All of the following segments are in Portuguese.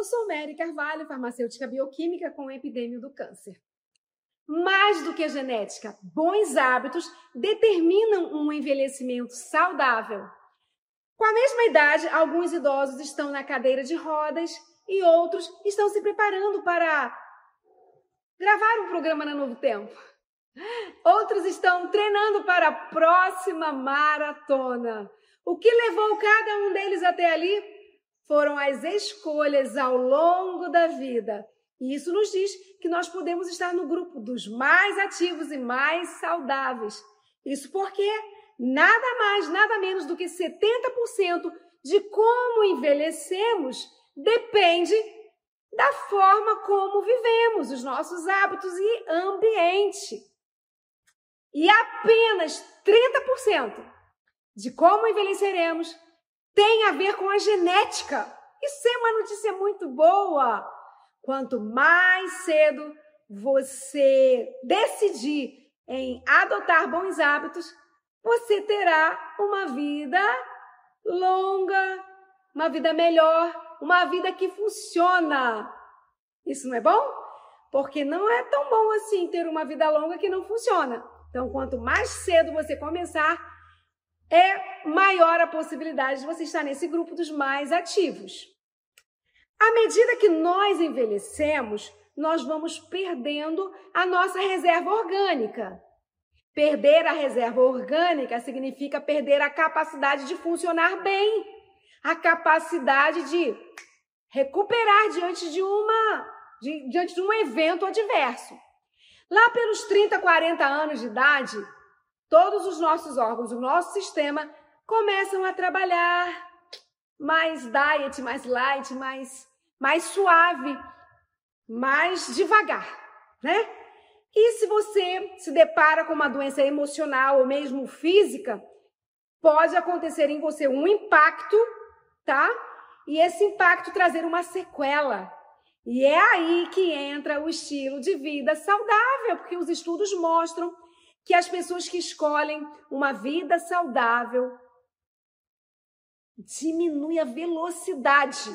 Eu sou Mary Carvalho, farmacêutica bioquímica com epidemia do câncer. Mais do que genética, bons hábitos determinam um envelhecimento saudável. Com a mesma idade, alguns idosos estão na cadeira de rodas e outros estão se preparando para gravar um programa na Novo Tempo. Outros estão treinando para a próxima maratona. O que levou cada um deles até ali foram as escolhas ao longo da vida. E isso nos diz que nós podemos estar no grupo dos mais ativos e mais saudáveis. Isso porque nada mais, nada menos do que 70% de como envelhecemos depende da forma como vivemos, os nossos hábitos e ambiente. E apenas 30% de como envelheceremos tem a ver com a genética. Isso é uma notícia muito boa. Quanto mais cedo você decidir em adotar bons hábitos, você terá uma vida longa, uma vida melhor, uma vida que funciona. Isso não é bom? Porque não é tão bom assim ter uma vida longa que não funciona. Então, quanto mais cedo você começar, é maior a possibilidade de você estar nesse grupo dos mais ativos. À medida que nós envelhecemos, nós vamos perdendo a nossa reserva orgânica. Perder a reserva orgânica significa perder a capacidade de funcionar bem, a capacidade de recuperar diante de uma de, diante de um evento adverso. Lá pelos 30, 40 anos de idade, todos os nossos órgãos, o nosso sistema começam a trabalhar mais diet, mais light, mais, mais suave, mais devagar, né? E se você se depara com uma doença emocional ou mesmo física, pode acontecer em você um impacto, tá? E esse impacto trazer uma sequela. E é aí que entra o estilo de vida saudável, porque os estudos mostram que as pessoas que escolhem uma vida saudável diminui a velocidade.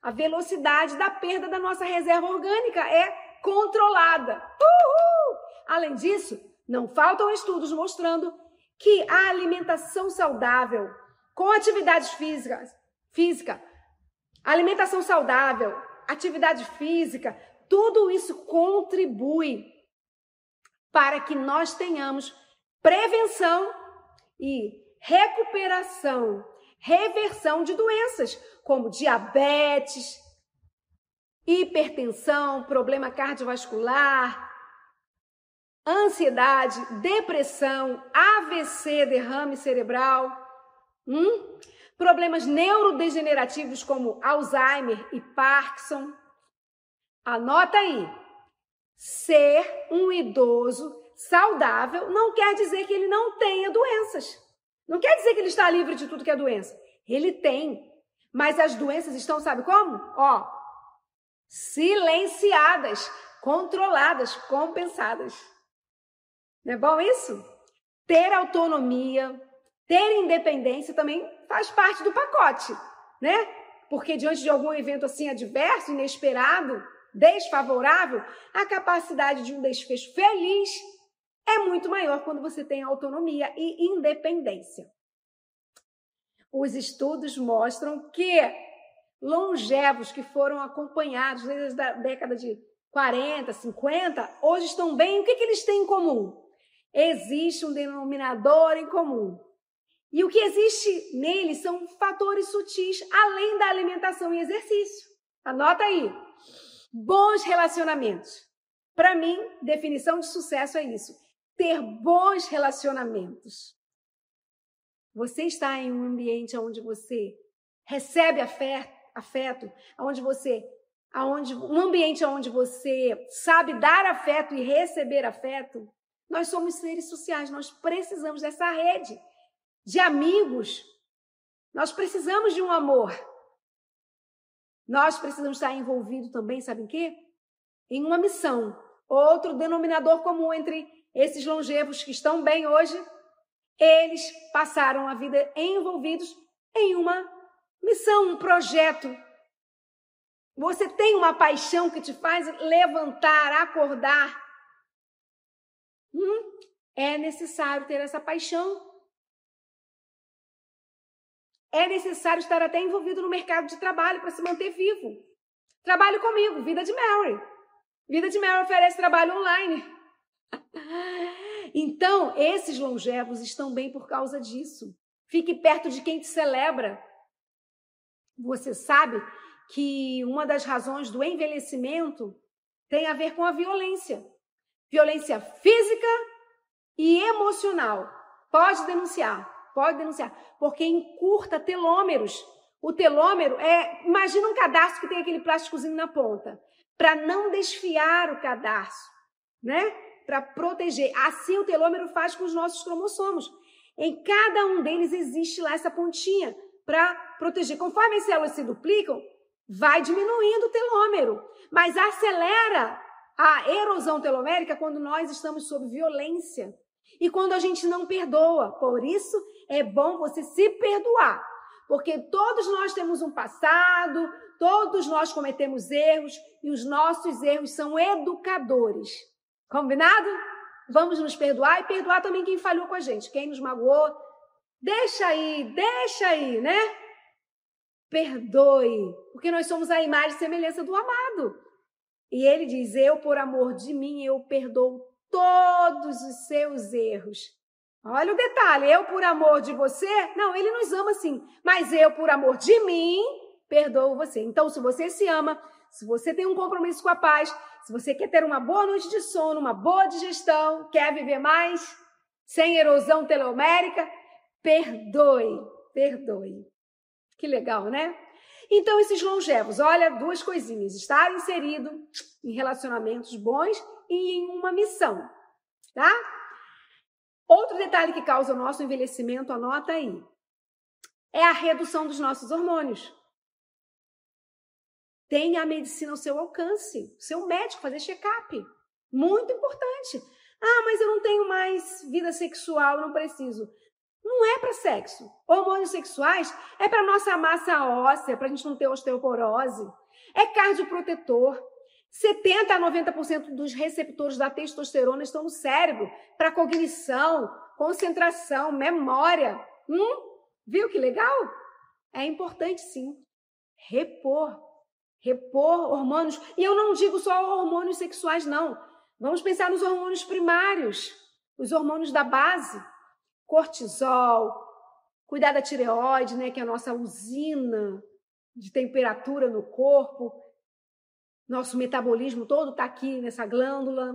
A velocidade da perda da nossa reserva orgânica é controlada. Uhul! Além disso, não faltam estudos mostrando que a alimentação saudável com atividades físicas, física, alimentação saudável, atividade física, tudo isso contribui para que nós tenhamos prevenção e recuperação, reversão de doenças como diabetes, hipertensão, problema cardiovascular, ansiedade, depressão, AVC, derrame cerebral, hum? problemas neurodegenerativos como Alzheimer e Parkinson. Anota aí. Ser um idoso saudável não quer dizer que ele não tenha doenças. Não quer dizer que ele está livre de tudo que é doença. Ele tem. Mas as doenças estão, sabe como? Ó, silenciadas, controladas, compensadas. Não é bom isso? Ter autonomia, ter independência também faz parte do pacote, né? Porque diante de algum evento assim adverso, inesperado, desfavorável, a capacidade de um desfecho feliz é muito maior quando você tem autonomia e independência. Os estudos mostram que longevos que foram acompanhados desde a década de 40, 50, hoje estão bem. O que, que eles têm em comum? Existe um denominador em comum. E o que existe neles são fatores sutis, além da alimentação e exercício. Anota aí. Bons relacionamentos. Para mim, definição de sucesso é isso: ter bons relacionamentos. Você está em um ambiente onde você recebe afeto, onde você, aonde um ambiente onde você sabe dar afeto e receber afeto. Nós somos seres sociais, nós precisamos dessa rede de amigos. Nós precisamos de um amor. Nós precisamos estar envolvidos também, sabe em quê? Em uma missão. Outro denominador comum entre esses longevos que estão bem hoje, eles passaram a vida envolvidos em uma missão, um projeto. Você tem uma paixão que te faz levantar, acordar. Hum? É necessário ter essa paixão. É necessário estar até envolvido no mercado de trabalho para se manter vivo. Trabalhe comigo, Vida de Mary. Vida de Mary oferece trabalho online. Então, esses longevos estão bem por causa disso. Fique perto de quem te celebra. Você sabe que uma das razões do envelhecimento tem a ver com a violência. Violência física e emocional. Pode denunciar, pode denunciar, porque encurta telômeros. O telômero é, imagina um cadarço que tem aquele plásticozinho na ponta, para não desfiar o cadarço, né? Para proteger. Assim o telômero faz com os nossos cromossomos. Em cada um deles existe lá essa pontinha para proteger. Conforme as células se duplicam, vai diminuindo o telômero, mas acelera a erosão telomérica quando nós estamos sob violência e quando a gente não perdoa. Por isso é bom você se perdoar, porque todos nós temos um passado, todos nós cometemos erros e os nossos erros são educadores. Combinado? Vamos nos perdoar e perdoar também quem falhou com a gente, quem nos magoou. Deixa aí, deixa aí, né? Perdoe, porque nós somos a imagem e semelhança do amado. E ele diz: Eu, por amor de mim, eu perdoo todos os seus erros. Olha o detalhe: eu, por amor de você, não, ele nos ama sim, mas eu, por amor de mim, perdoo você. Então, se você se ama, se você tem um compromisso com a paz, se você quer ter uma boa noite de sono, uma boa digestão, quer viver mais, sem erosão telomérica, perdoe, perdoe. Que legal, né? Então, esses longevos, olha, duas coisinhas: estar inserido em relacionamentos bons e em uma missão, tá? Outro detalhe que causa o nosso envelhecimento, anota aí, é a redução dos nossos hormônios. Tenha a medicina ao seu alcance, seu médico fazer check-up. Muito importante. Ah, mas eu não tenho mais vida sexual, não preciso. Não é para sexo. Hormônios sexuais é para nossa massa óssea, para a gente não ter osteoporose. É cardioprotetor. 70 a 90% dos receptores da testosterona estão no cérebro para cognição, concentração, memória. Hum? Viu que legal? É importante sim repor, repor hormônios. E eu não digo só hormônios sexuais, não. Vamos pensar nos hormônios primários, os hormônios da base cortisol, cuidar da tireoide, né, que é a nossa usina de temperatura no corpo. Nosso metabolismo todo está aqui nessa glândula.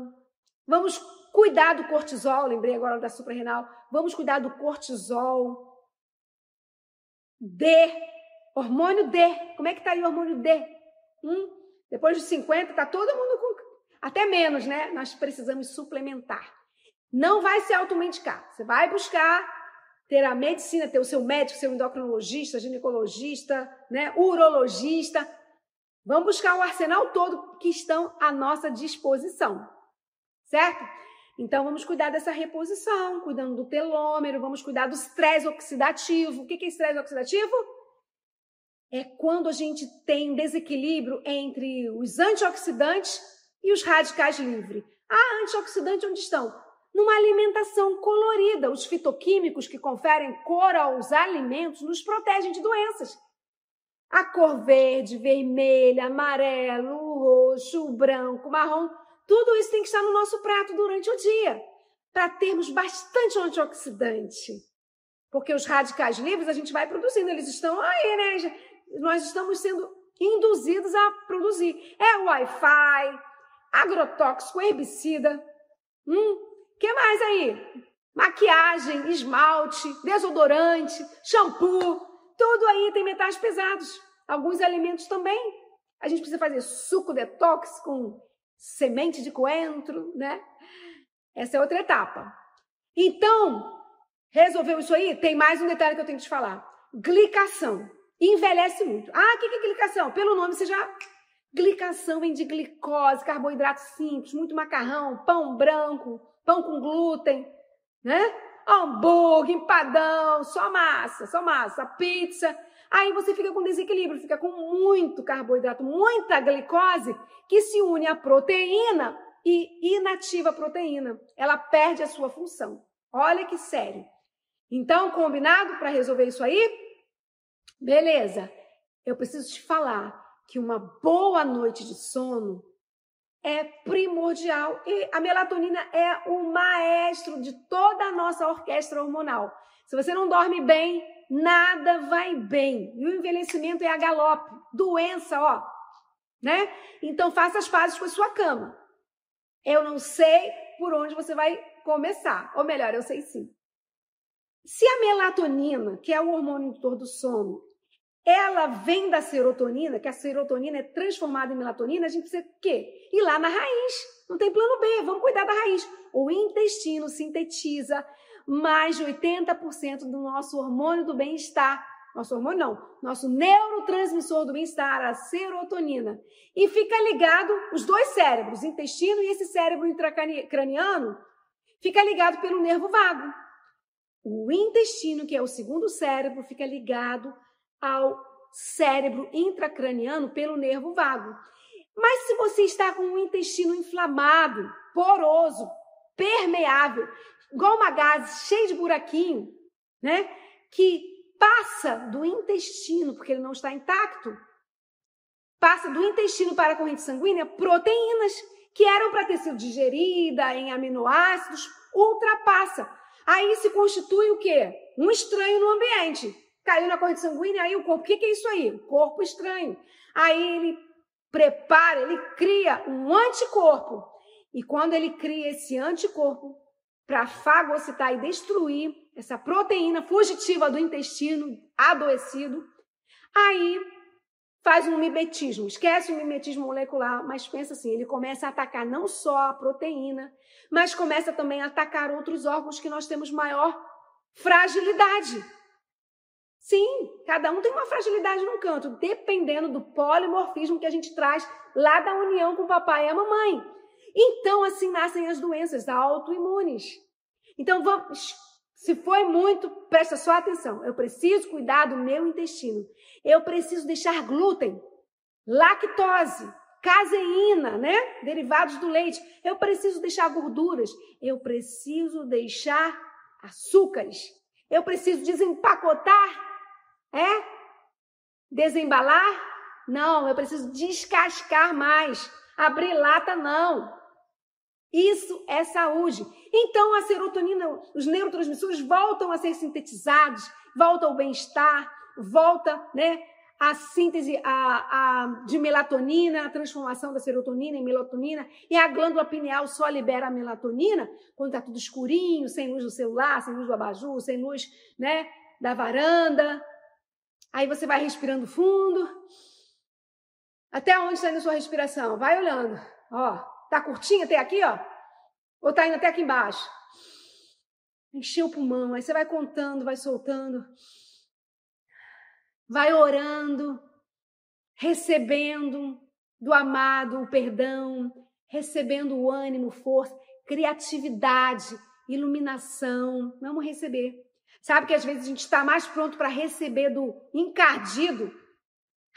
Vamos cuidar do cortisol, lembrei agora da suprarrenal. Vamos cuidar do cortisol. D, hormônio D. Como é que está aí o hormônio D? Hum? Depois de 50, está todo mundo com. Até menos, né? Nós precisamos suplementar. Não vai se automedicar. Você vai buscar ter a medicina, ter o seu médico, seu endocrinologista, ginecologista, né, urologista. Vamos buscar o arsenal todo que estão à nossa disposição. Certo? Então vamos cuidar dessa reposição, cuidando do telômero, vamos cuidar do estresse oxidativo. O que é estresse oxidativo? É quando a gente tem desequilíbrio entre os antioxidantes e os radicais livres. Ah, antioxidante onde estão? numa alimentação colorida. Os fitoquímicos que conferem cor aos alimentos nos protegem de doenças. A cor verde, vermelha, amarelo, roxo, branco, marrom, tudo isso tem que estar no nosso prato durante o dia, para termos bastante antioxidante. Porque os radicais livres a gente vai produzindo, eles estão aí, né? Nós estamos sendo induzidos a produzir. É Wi-Fi, agrotóxico, herbicida. Hum, que mais aí? Maquiagem, esmalte, desodorante, shampoo, tudo aí tem metais pesados. Alguns alimentos também. A gente precisa fazer suco detox com semente de coentro, né? Essa é outra etapa. Então, resolveu isso aí? Tem mais um detalhe que eu tenho que te falar. Glicação. Envelhece muito. Ah, o que é glicação? Pelo nome você já. Glicação vem de glicose, carboidrato simples, muito macarrão, pão branco, pão com glúten, né? Hambúrguer, empadão, só massa, só massa, pizza. Aí você fica com desequilíbrio, fica com muito carboidrato, muita glicose, que se une à proteína e inativa a proteína. Ela perde a sua função. Olha que sério. Então, combinado para resolver isso aí? Beleza. Eu preciso te falar que uma boa noite de sono é primordial e a melatonina é o maestro de toda a nossa orquestra hormonal. Se você não dorme bem, nada vai bem. E o envelhecimento é a galope, doença, ó, né? Então faça as pazes com a sua cama. Eu não sei por onde você vai começar, ou melhor, eu sei sim. Se a melatonina, que é o hormônio indutor do sono, ela vem da serotonina, que a serotonina é transformada em melatonina, a gente precisa o quê? Ir lá na raiz. Não tem plano B, vamos cuidar da raiz. O intestino sintetiza mais de 80% do nosso hormônio do bem-estar. Nosso hormônio não, nosso neurotransmissor do bem-estar, a serotonina. E fica ligado os dois cérebros, intestino e esse cérebro intracraniano, fica ligado pelo nervo vago. O intestino, que é o segundo cérebro, fica ligado ao cérebro intracraniano pelo nervo vago. Mas se você está com um intestino inflamado, poroso, permeável, igual uma gase cheia de buraquinho, né? Que passa do intestino, porque ele não está intacto, passa do intestino para a corrente sanguínea proteínas que eram para ter sido digerida em aminoácidos, ultrapassa. Aí se constitui o quê? Um estranho no ambiente caiu na corrente sanguínea, aí o corpo, o que, que é isso aí? Corpo estranho. Aí ele prepara, ele cria um anticorpo. E quando ele cria esse anticorpo para fagocitar e destruir essa proteína fugitiva do intestino adoecido, aí faz um mimetismo. Esquece o mimetismo molecular, mas pensa assim, ele começa a atacar não só a proteína, mas começa também a atacar outros órgãos que nós temos maior fragilidade. Sim, cada um tem uma fragilidade num canto, dependendo do polimorfismo que a gente traz lá da união com o papai e a mamãe. Então, assim nascem as doenças autoimunes. Então, vamos, se foi muito, presta só atenção. Eu preciso cuidar do meu intestino. Eu preciso deixar glúten, lactose, caseína, né? Derivados do leite. Eu preciso deixar gorduras. Eu preciso deixar açúcares. Eu preciso desempacotar é? Desembalar? Não, eu preciso descascar mais. Abrir lata, não. Isso é saúde. Então a serotonina, os neurotransmissores voltam a ser sintetizados, volta ao bem-estar, volta, né? A síntese a, a, de melatonina, a transformação da serotonina em melatonina, e a glândula pineal só libera a melatonina quando está tudo escurinho, sem luz do celular, sem luz do abajur, sem luz né, da varanda, Aí você vai respirando fundo. Até onde está indo a sua respiração? Vai olhando. Ó, tá curtinho até aqui, ó? Ou tá indo até aqui embaixo? Encheu o pulmão. Aí você vai contando, vai soltando. Vai orando, recebendo do amado o perdão, recebendo o ânimo, força, criatividade, iluminação. Vamos receber. Sabe que às vezes a gente está mais pronto para receber do encardido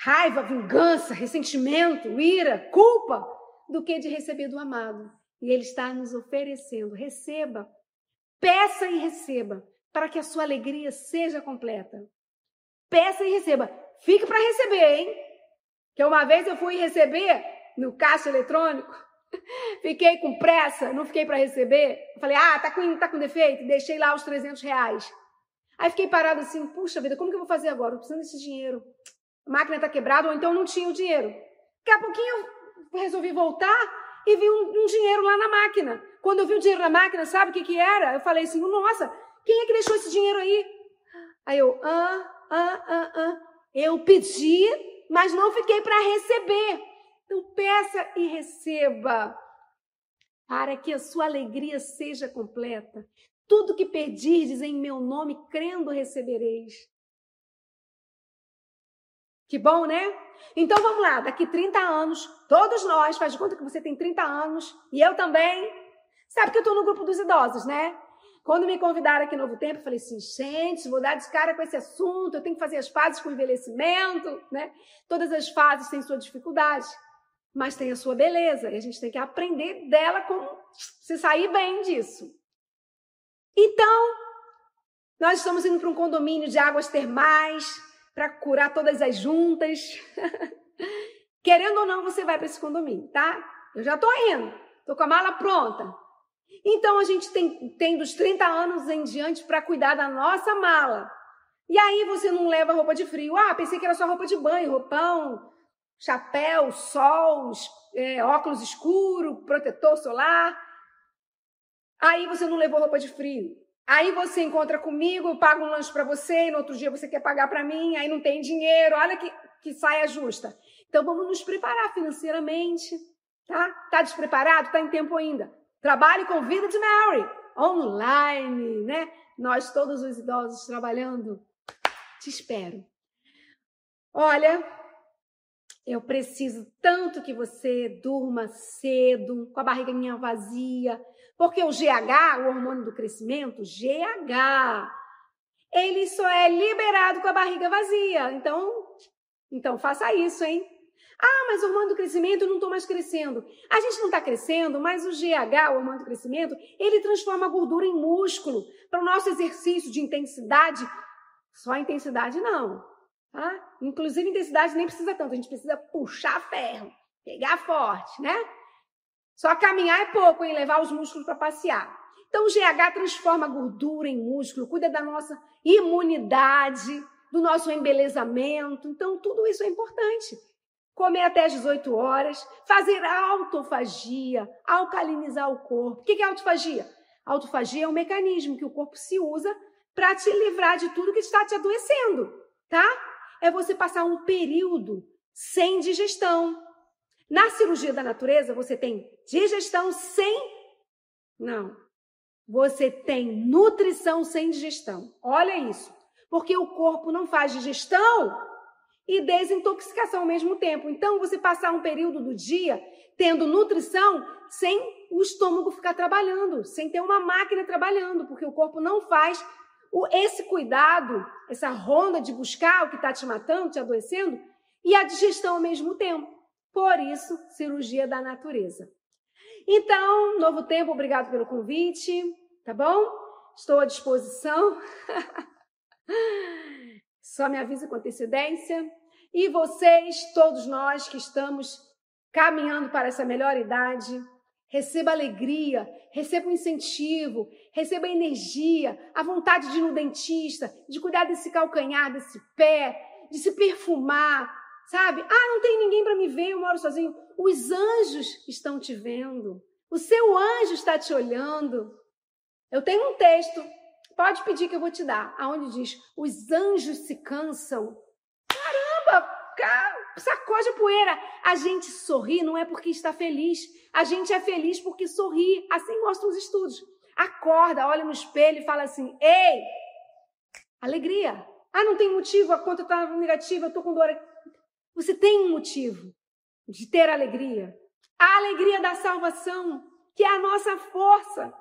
raiva, vingança, ressentimento, ira, culpa, do que de receber do amado. E ele está nos oferecendo. Receba, peça e receba, para que a sua alegria seja completa. Peça e receba. Fique para receber, hein? Que uma vez eu fui receber no caixa eletrônico, fiquei com pressa, não fiquei para receber. Falei, ah, tá com, tá com defeito, deixei lá os 300 reais. Aí fiquei parado assim, puxa vida, como que eu vou fazer agora? Eu preciso desse dinheiro. A máquina está quebrada, ou então não tinha o dinheiro. Daqui a pouquinho eu resolvi voltar e vi um, um, dinheiro lá na máquina. Quando eu vi o dinheiro na máquina, sabe o que, que era? Eu falei assim, nossa, quem é que deixou esse dinheiro aí? Aí eu, ah, ah, ah, ah. Eu pedi, mas não fiquei para receber. Então peça e receba, para que a sua alegria seja completa. Tudo que pedirdes em meu nome, crendo recebereis. Que bom, né? Então vamos lá, daqui 30 anos, todos nós, faz de conta que você tem 30 anos, e eu também. Sabe que eu estou no grupo dos idosos, né? Quando me convidaram aqui no Novo Tempo, eu falei assim, gente, vou dar de cara com esse assunto, eu tenho que fazer as fases com o envelhecimento, né? Todas as fases têm sua dificuldade, mas tem a sua beleza, e a gente tem que aprender dela como se sair bem disso. Então, nós estamos indo para um condomínio de águas termais para curar todas as juntas. Querendo ou não, você vai para esse condomínio, tá? Eu já estou indo, estou com a mala pronta. Então a gente tem, tem dos 30 anos em diante para cuidar da nossa mala. E aí você não leva roupa de frio. Ah, pensei que era só roupa de banho, roupão, chapéu, sol, é, óculos escuro, protetor solar. Aí você não levou roupa de frio. Aí você encontra comigo, eu pago um lanche para você, e no outro dia você quer pagar para mim, aí não tem dinheiro. Olha que, que saia justa. Então vamos nos preparar financeiramente, tá? Tá despreparado? Tá em tempo ainda. Trabalhe com Vida de Mary, online, né? Nós, todos os idosos, trabalhando. Te espero. Olha, eu preciso tanto que você durma cedo, com a barriguinha vazia, porque o GH, o hormônio do crescimento, GH, ele só é liberado com a barriga vazia. Então, então faça isso, hein? Ah, mas o hormônio do crescimento eu não estou mais crescendo. A gente não está crescendo, mas o GH, o hormônio do crescimento, ele transforma a gordura em músculo. Para o nosso exercício de intensidade, só intensidade não. Tá? Inclusive, intensidade nem precisa tanto, a gente precisa puxar ferro, pegar forte, né? Só caminhar é pouco, hein? Levar os músculos para passear. Então, o GH transforma a gordura em músculo, cuida da nossa imunidade, do nosso embelezamento. Então, tudo isso é importante comer até as 18 horas, fazer autofagia, alcalinizar o corpo. O que é autofagia? Autofagia é um mecanismo que o corpo se usa para te livrar de tudo que está te adoecendo, tá? É você passar um período sem digestão. Na cirurgia da natureza, você tem digestão sem. Não. Você tem nutrição sem digestão. Olha isso. Porque o corpo não faz digestão e desintoxicação ao mesmo tempo. Então, você passar um período do dia tendo nutrição sem o estômago ficar trabalhando, sem ter uma máquina trabalhando, porque o corpo não faz esse cuidado, essa ronda de buscar o que está te matando, te adoecendo, e a digestão ao mesmo tempo. Por isso, cirurgia da natureza. Então, novo tempo, obrigado pelo convite, tá bom? Estou à disposição. Só me avisa com antecedência. E vocês, todos nós que estamos caminhando para essa melhor idade, receba alegria, receba um incentivo, receba energia, a vontade de ir no dentista, de cuidar desse calcanhar, desse pé, de se perfumar, sabe? Ah, não tem ninguém para me ver, eu moro sozinho. Os anjos estão te vendo. O seu anjo está te olhando. Eu tenho um texto Pode pedir que eu vou te dar. Aonde diz: os anjos se cansam. Caramba, sacode a poeira. A gente sorri não é porque está feliz. A gente é feliz porque sorri. Assim mostram os estudos. Acorda, olha no espelho e fala assim: ei, alegria. Ah, não tem motivo, a conta está negativa, eu estou com dor. Você tem um motivo de ter alegria. A alegria da salvação, que é a nossa força.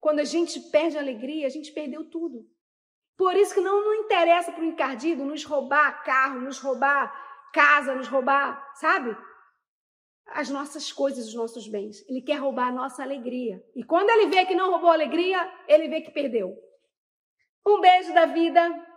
Quando a gente perde a alegria, a gente perdeu tudo. Por isso que não, não interessa para o encardido nos roubar carro, nos roubar casa, nos roubar, sabe? As nossas coisas, os nossos bens. Ele quer roubar a nossa alegria. E quando ele vê que não roubou a alegria, ele vê que perdeu. Um beijo da vida.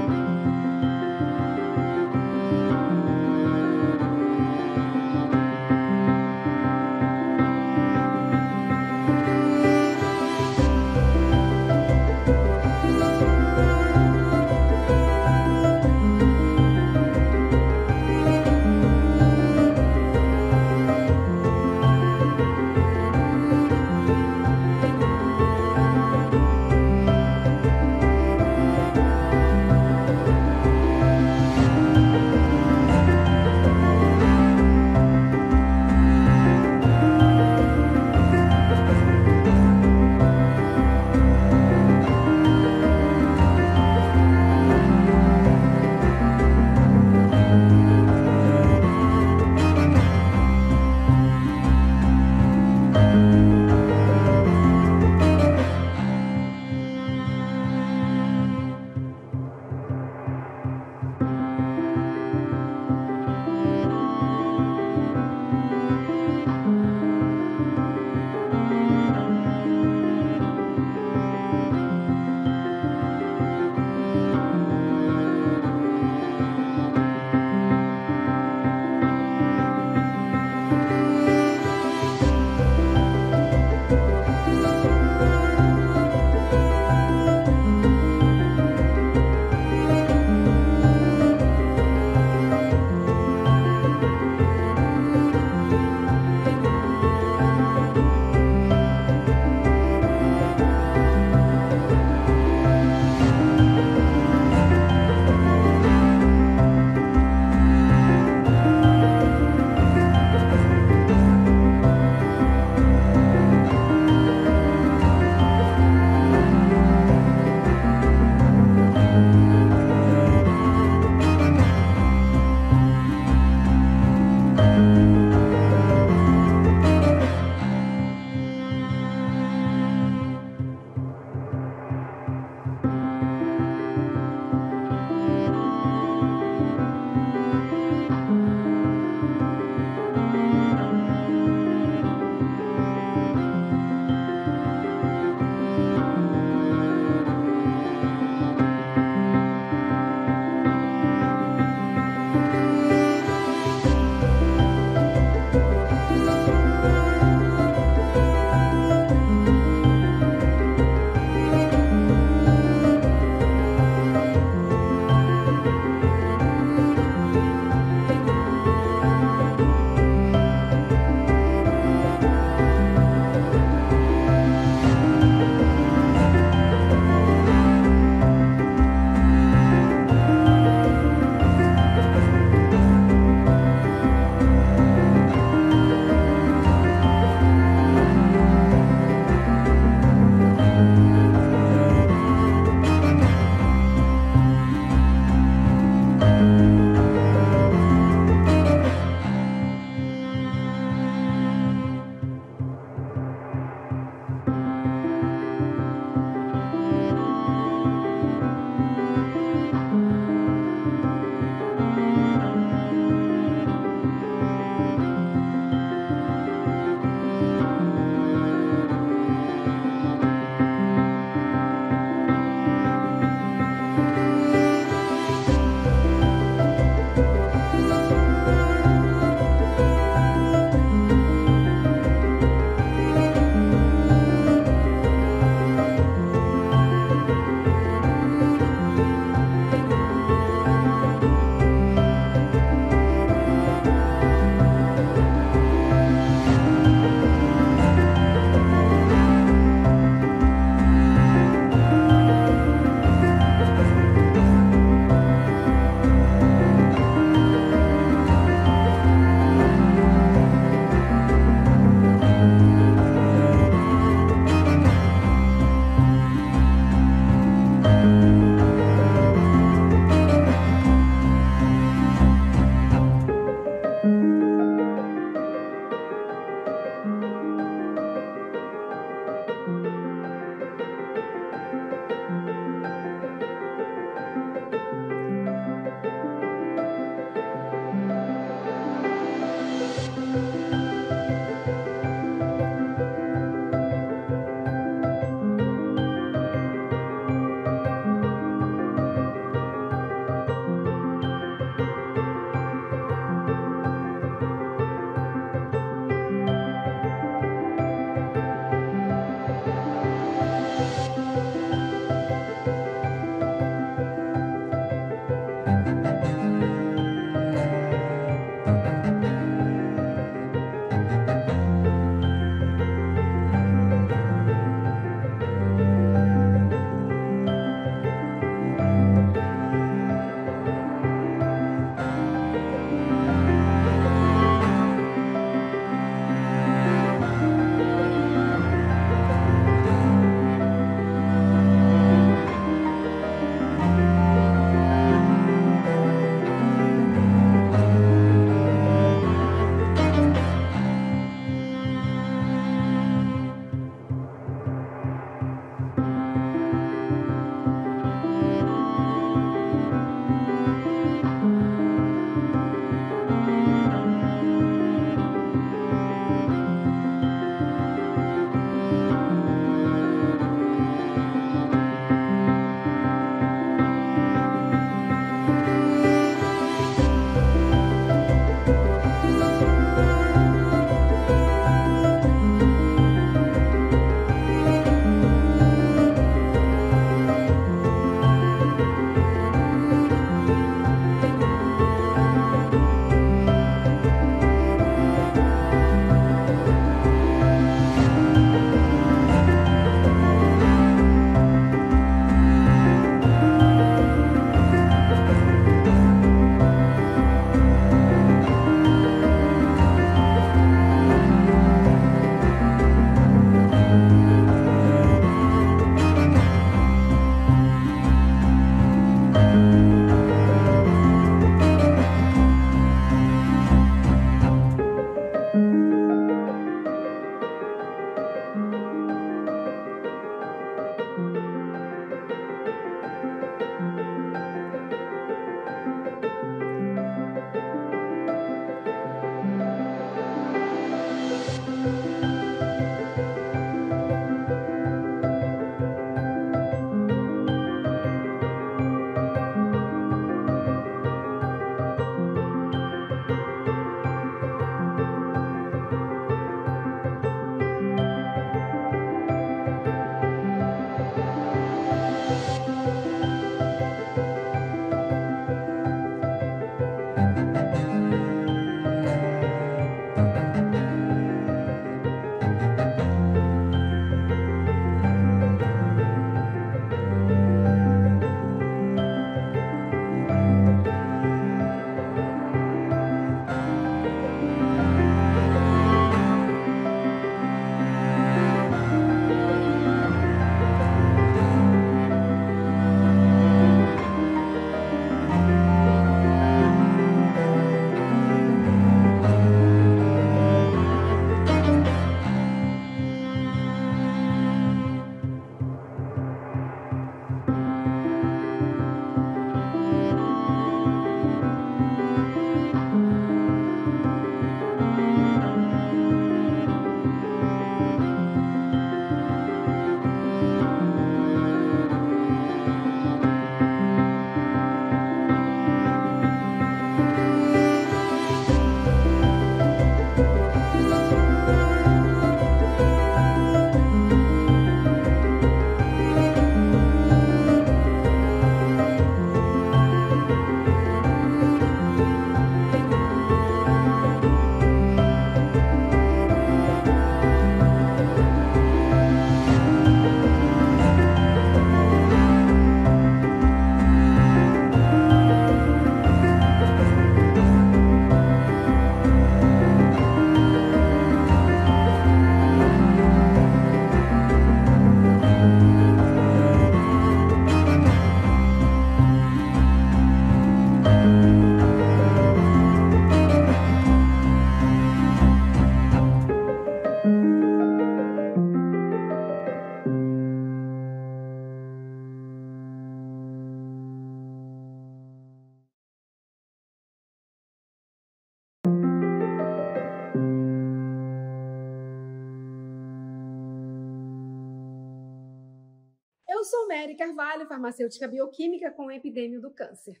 Carvalho, farmacêutica bioquímica com epidêmio do câncer.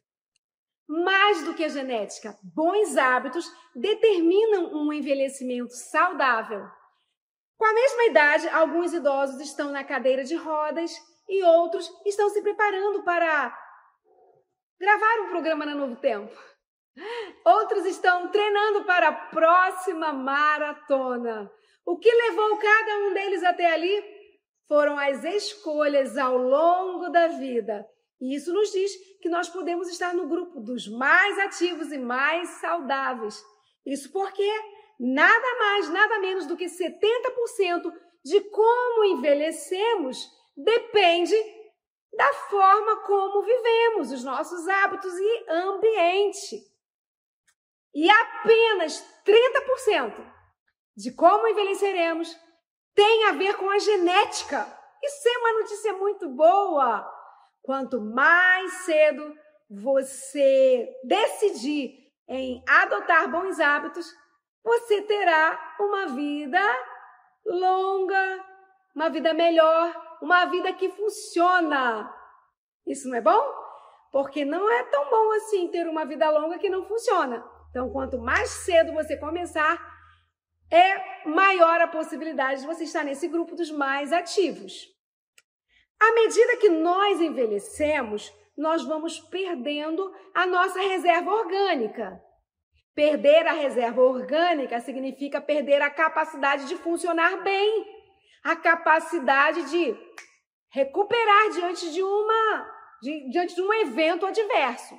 Mais do que a genética, bons hábitos determinam um envelhecimento saudável. Com a mesma idade, alguns idosos estão na cadeira de rodas e outros estão se preparando para gravar um programa na Novo Tempo. Outros estão treinando para a próxima maratona. O que levou cada um deles até ali foram as escolhas ao longo da vida. E isso nos diz que nós podemos estar no grupo dos mais ativos e mais saudáveis. Isso porque nada mais, nada menos do que 70% de como envelhecemos depende da forma como vivemos, os nossos hábitos e ambiente. E apenas 30% de como envelheceremos tem a ver com a genética. Isso é uma notícia muito boa. Quanto mais cedo você decidir em adotar bons hábitos, você terá uma vida longa, uma vida melhor, uma vida que funciona. Isso não é bom? Porque não é tão bom assim ter uma vida longa que não funciona. Então, quanto mais cedo você começar, é maior a possibilidade de você estar nesse grupo dos mais ativos. À medida que nós envelhecemos, nós vamos perdendo a nossa reserva orgânica. Perder a reserva orgânica significa perder a capacidade de funcionar bem, a capacidade de recuperar diante de uma de, diante de um evento adverso.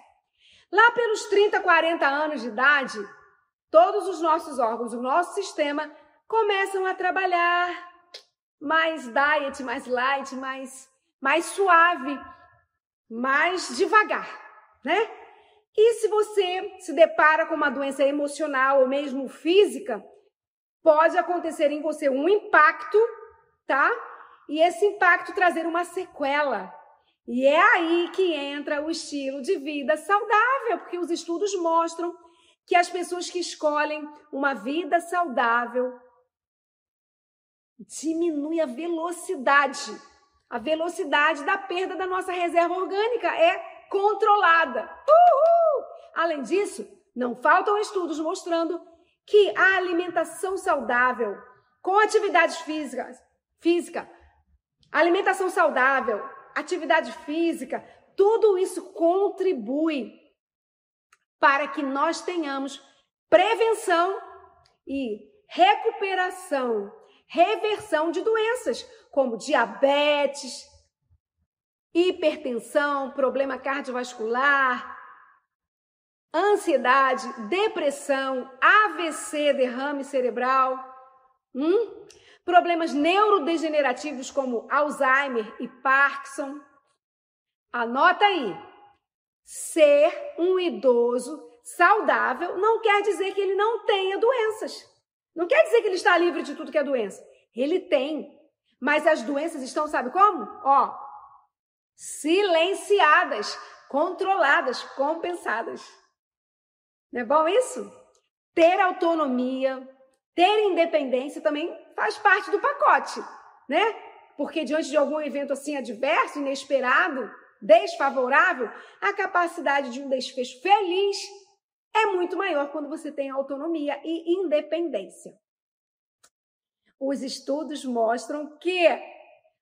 Lá pelos 30, 40 anos de idade, todos os nossos órgãos, o nosso sistema começam a trabalhar mais diet, mais light, mais, mais suave, mais devagar, né? E se você se depara com uma doença emocional ou mesmo física, pode acontecer em você um impacto, tá? E esse impacto trazer uma sequela. E é aí que entra o estilo de vida saudável, porque os estudos mostram que as pessoas que escolhem uma vida saudável diminui a velocidade. A velocidade da perda da nossa reserva orgânica é controlada. Uhul! Além disso, não faltam estudos mostrando que a alimentação saudável com atividades físicas, física, alimentação saudável, atividade física, tudo isso contribui para que nós tenhamos prevenção e recuperação, reversão de doenças como diabetes, hipertensão, problema cardiovascular, ansiedade, depressão, AVC, derrame cerebral, hum? problemas neurodegenerativos como Alzheimer e Parkinson. Anota aí. Ser um idoso saudável não quer dizer que ele não tenha doenças. Não quer dizer que ele está livre de tudo que é doença. Ele tem. Mas as doenças estão, sabe como? Ó, silenciadas, controladas, compensadas. Não é bom isso? Ter autonomia, ter independência também faz parte do pacote, né? Porque diante de algum evento assim adverso, inesperado, desfavorável, a capacidade de um desfecho feliz é muito maior quando você tem autonomia e independência. Os estudos mostram que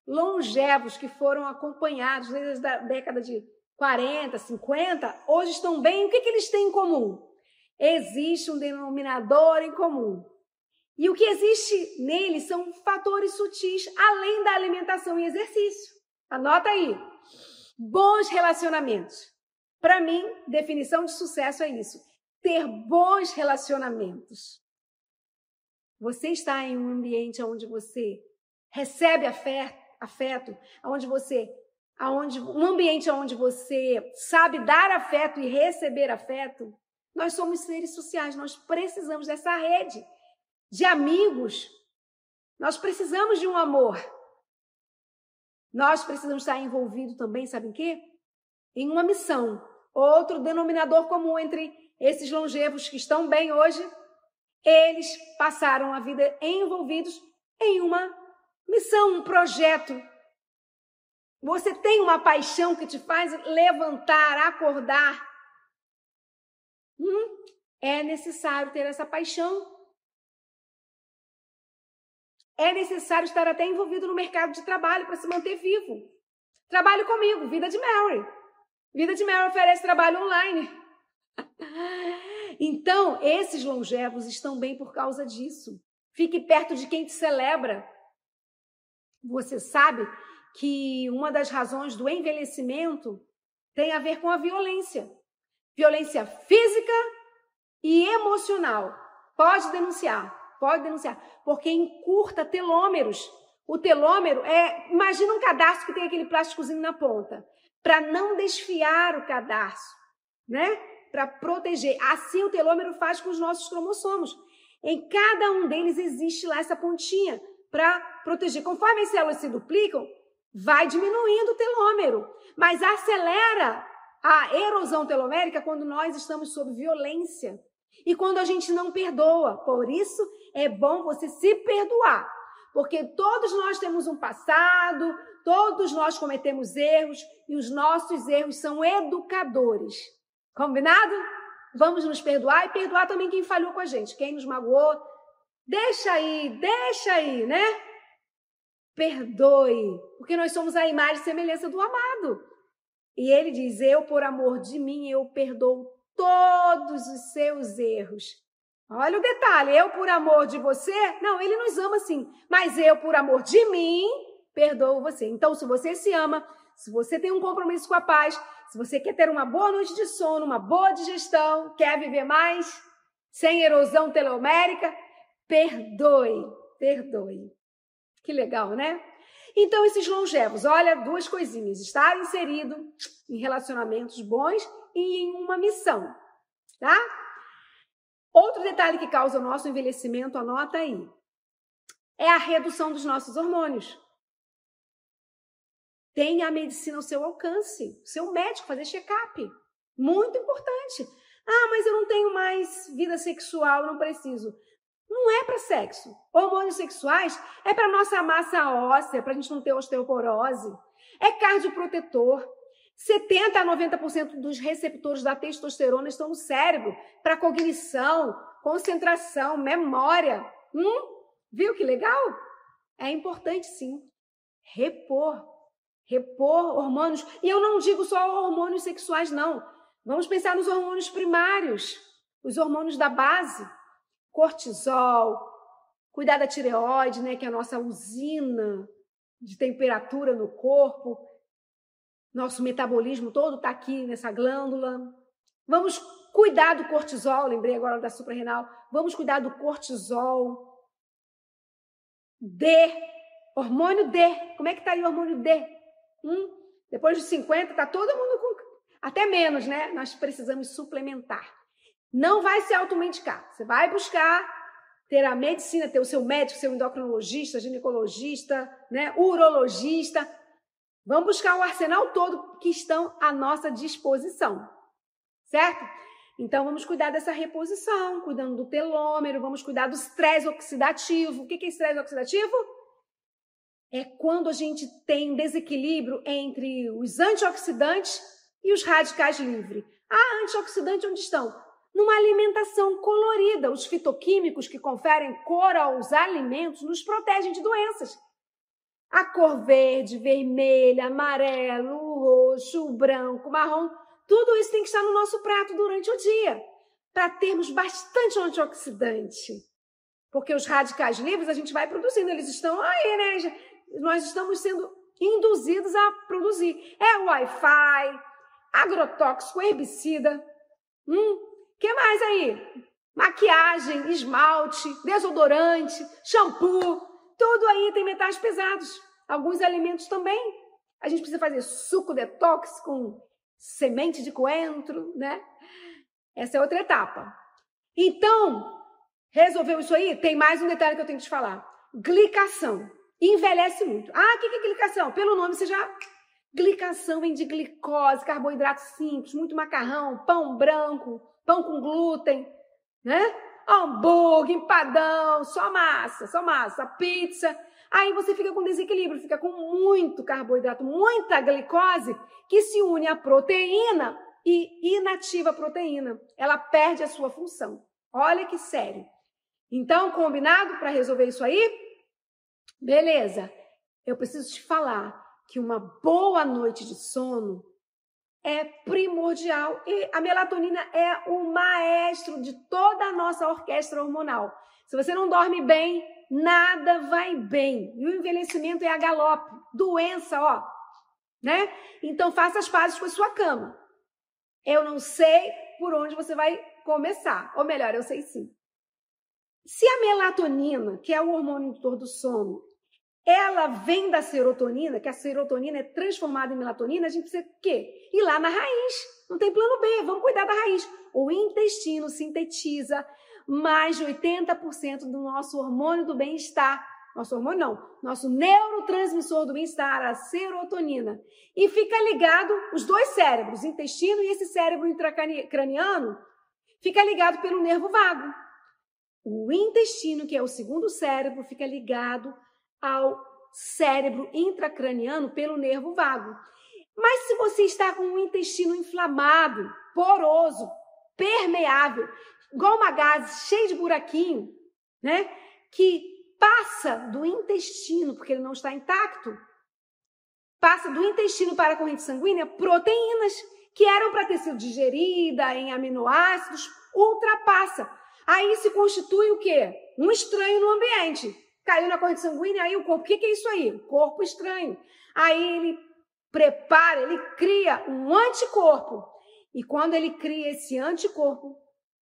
longevos que foram acompanhados desde a década de 40, 50, hoje estão bem. O que, que eles têm em comum? Existe um denominador em comum. E o que existe neles são fatores sutis, além da alimentação e exercício. Anota aí. Bons relacionamentos. Para mim, definição de sucesso é isso: ter bons relacionamentos. Você está em um ambiente onde você recebe afeto, onde você, aonde um ambiente onde você sabe dar afeto e receber afeto. Nós somos seres sociais, nós precisamos dessa rede de amigos. Nós precisamos de um amor. Nós precisamos estar envolvidos também, sabe em quê? Em uma missão. Outro denominador comum entre esses longevos que estão bem hoje, eles passaram a vida envolvidos em uma missão, um projeto. Você tem uma paixão que te faz levantar, acordar. Hum, é necessário ter essa paixão. É necessário estar até envolvido no mercado de trabalho para se manter vivo. Trabalhe comigo, Vida de Mary. Vida de Mary oferece trabalho online. então, esses longevos estão bem por causa disso. Fique perto de quem te celebra. Você sabe que uma das razões do envelhecimento tem a ver com a violência. Violência física e emocional. Pode denunciar, pode denunciar, porque encurta telômeros. O telômero é, imagina um cadarço que tem aquele plásticozinho na ponta, para não desfiar o cadarço, né? Para proteger. Assim o telômero faz com os nossos cromossomos. Em cada um deles existe lá essa pontinha para proteger. Conforme as células se duplicam, vai diminuindo o telômero, mas acelera a erosão telomérica quando nós estamos sob violência e quando a gente não perdoa. Por isso é bom você se perdoar, porque todos nós temos um passado, todos nós cometemos erros e os nossos erros são educadores. Combinado? Vamos nos perdoar e perdoar também quem falhou com a gente, quem nos magoou. Deixa aí, deixa aí, né? Perdoe, porque nós somos a imagem e semelhança do amado. E ele diz: Eu, por amor de mim, eu perdoo todos os seus erros. Olha o detalhe: eu, por amor de você, não, ele nos ama sim, mas eu, por amor de mim, perdoo você. Então, se você se ama, se você tem um compromisso com a paz, se você quer ter uma boa noite de sono, uma boa digestão, quer viver mais, sem erosão telomérica, perdoe, perdoe. Que legal, né? Então, esses longevos, olha, duas coisinhas: estar inserido em relacionamentos bons e em uma missão, tá? Outro detalhe que causa o nosso envelhecimento, anota aí, é a redução dos nossos hormônios. Tenha a medicina ao seu alcance, seu médico fazer check-up. Muito importante. Ah, mas eu não tenho mais vida sexual, não preciso. Não é para sexo. Hormônios sexuais é para nossa massa óssea, para a gente não ter osteoporose. É cardioprotetor. 70 a 90% dos receptores da testosterona estão no cérebro para cognição, concentração, memória. Hum? Viu que legal? É importante sim repor, repor hormônios. E eu não digo só hormônios sexuais, não. Vamos pensar nos hormônios primários, os hormônios da base cortisol, cuidar da tireoide, né, que é a nossa usina de temperatura no corpo. Nosso metabolismo todo está aqui nessa glândula. Vamos cuidar do cortisol, lembrei agora da suprarrenal. Vamos cuidar do cortisol. D, hormônio D. Como é que está aí o hormônio D? Hum? Depois dos 50, está todo mundo com. Até menos, né? Nós precisamos suplementar. Não vai se automedicar. Você vai buscar ter a medicina, ter o seu médico, seu endocrinologista, ginecologista, né, urologista. Vamos buscar o arsenal todo que estão à nossa disposição. Certo? Então, vamos cuidar dessa reposição, cuidando do telômero, vamos cuidar do estresse oxidativo. O que é estresse oxidativo? É quando a gente tem desequilíbrio entre os antioxidantes e os radicais livres. Ah, antioxidantes onde estão? numa alimentação colorida. Os fitoquímicos que conferem cor aos alimentos nos protegem de doenças. A cor verde, vermelha, amarelo, roxo, branco, marrom, tudo isso tem que estar no nosso prato durante o dia, para termos bastante antioxidante. Porque os radicais livres a gente vai produzindo, eles estão aí, né? Nós estamos sendo induzidos a produzir. É Wi-Fi, agrotóxico, herbicida. Hum, que mais aí? Maquiagem, esmalte, desodorante, shampoo, tudo aí tem metais pesados. Alguns alimentos também. A gente precisa fazer suco detox com semente de coentro, né? Essa é outra etapa. Então, resolveu isso aí? Tem mais um detalhe que eu tenho que te falar. Glicação. Envelhece muito. Ah, o que é glicação? Pelo nome você já. Glicação vem de glicose, carboidrato simples, muito macarrão, pão branco, pão com glúten, né? Hambúrguer, empadão, só massa, só massa, pizza. Aí você fica com desequilíbrio, fica com muito carboidrato, muita glicose, que se une à proteína e inativa a proteína. Ela perde a sua função. Olha que sério. Então, combinado para resolver isso aí? Beleza. Eu preciso te falar que uma boa noite de sono é primordial e a melatonina é o maestro de toda a nossa orquestra hormonal. Se você não dorme bem, nada vai bem. E o envelhecimento é a galope, doença, ó, né? Então faça as pazes com a sua cama. Eu não sei por onde você vai começar, ou melhor, eu sei sim. Se a melatonina, que é o hormônio indutor do sono, ela vem da serotonina, que a serotonina é transformada em melatonina, a gente precisa o quê? Ir lá na raiz. Não tem plano B, vamos cuidar da raiz. O intestino sintetiza mais de 80% do nosso hormônio do bem-estar. Nosso hormônio não, nosso neurotransmissor do bem-estar, a serotonina. E fica ligado os dois cérebros, intestino e esse cérebro intracraniano, fica ligado pelo nervo vago. O intestino, que é o segundo cérebro, fica ligado ao cérebro intracraniano pelo nervo vago. Mas se você está com um intestino inflamado, poroso, permeável, igual uma gase cheia de buraquinho, né? Que passa do intestino, porque ele não está intacto, passa do intestino para a corrente sanguínea proteínas que eram para ter sido digerida em aminoácidos, ultrapassa. Aí se constitui o quê? Um estranho no ambiente. Caiu na corrente sanguínea, aí o corpo, o que, que é isso aí? Corpo estranho. Aí ele prepara, ele cria um anticorpo. E quando ele cria esse anticorpo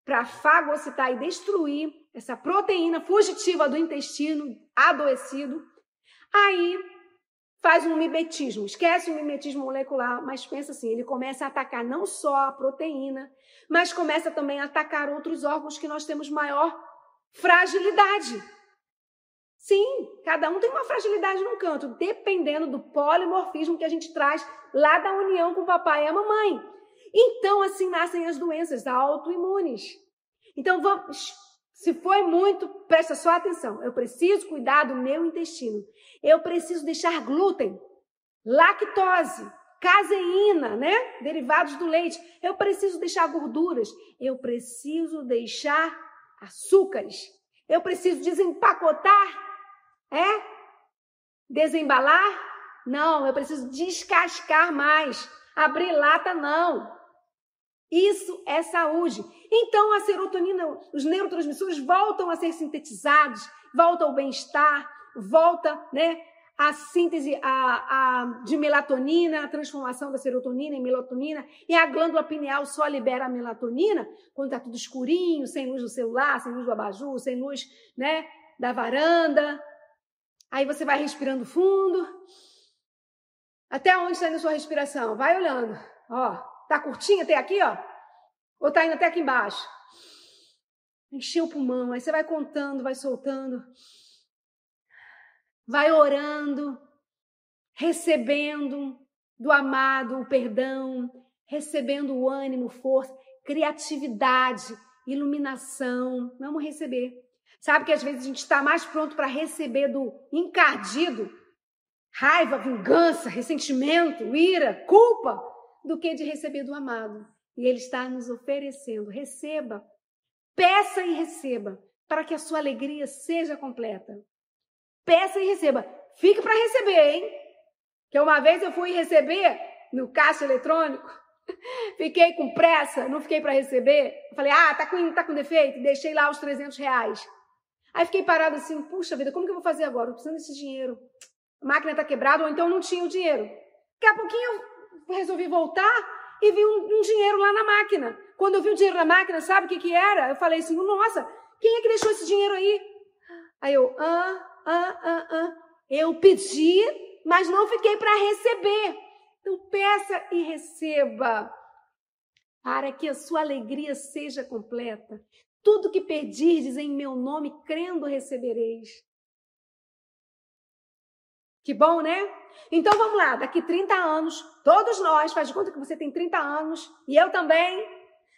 para fagocitar e destruir essa proteína fugitiva do intestino adoecido, aí faz um mimetismo, esquece o mimetismo molecular, mas pensa assim, ele começa a atacar não só a proteína, mas começa também a atacar outros órgãos que nós temos maior fragilidade. Sim, cada um tem uma fragilidade num canto, dependendo do polimorfismo que a gente traz lá da união com o papai e a mamãe. Então, assim nascem as doenças autoimunes. Então, vamos, se foi muito, presta só atenção. Eu preciso cuidar do meu intestino. Eu preciso deixar glúten, lactose, caseína, né? Derivados do leite. Eu preciso deixar gorduras. Eu preciso deixar açúcares. Eu preciso desempacotar é? Desembalar? Não, eu preciso descascar mais. Abrir lata, não. Isso é saúde. Então, a serotonina, os neurotransmissores voltam a ser sintetizados, volta ao bem-estar, volta né, a síntese a, a, de melatonina, a transformação da serotonina em melatonina, e a glândula pineal só libera a melatonina quando está tudo escurinho, sem luz do celular, sem luz do abajur, sem luz né, da varanda, Aí você vai respirando fundo. Até onde está indo a sua respiração? Vai olhando. Ó, tá curtinho até aqui, ó? Ou tá indo até aqui embaixo? Encheu o pulmão. Aí você vai contando, vai soltando. Vai orando, recebendo do amado o perdão, recebendo o ânimo, força, criatividade, iluminação. Vamos receber. Sabe que às vezes a gente está mais pronto para receber do encardido raiva, vingança, ressentimento, ira, culpa, do que de receber do amado. E ele está nos oferecendo. Receba, peça e receba, para que a sua alegria seja completa. Peça e receba. Fique para receber, hein? Que uma vez eu fui receber no caixa eletrônico, fiquei com pressa, não fiquei para receber. Falei, ah, tá com, tá com defeito? Deixei lá os 300 reais. Aí fiquei parada assim, puxa vida, como que eu vou fazer agora? Eu preciso desse dinheiro. A máquina está quebrada, ou então não tinha o dinheiro. Daqui a pouquinho eu resolvi voltar e vi um, um, dinheiro lá na máquina. Quando eu vi o dinheiro na máquina, sabe o que, que era? Eu falei assim, nossa, quem é que deixou esse dinheiro aí? Aí eu, ah, ah, ah, ah. Eu pedi, mas não fiquei para receber. Então peça e receba, para que a sua alegria seja completa. Tudo que pedirdes em meu nome, crendo recebereis. Que bom, né? Então vamos lá, daqui 30 anos, todos nós, faz de conta que você tem 30 anos, e eu também.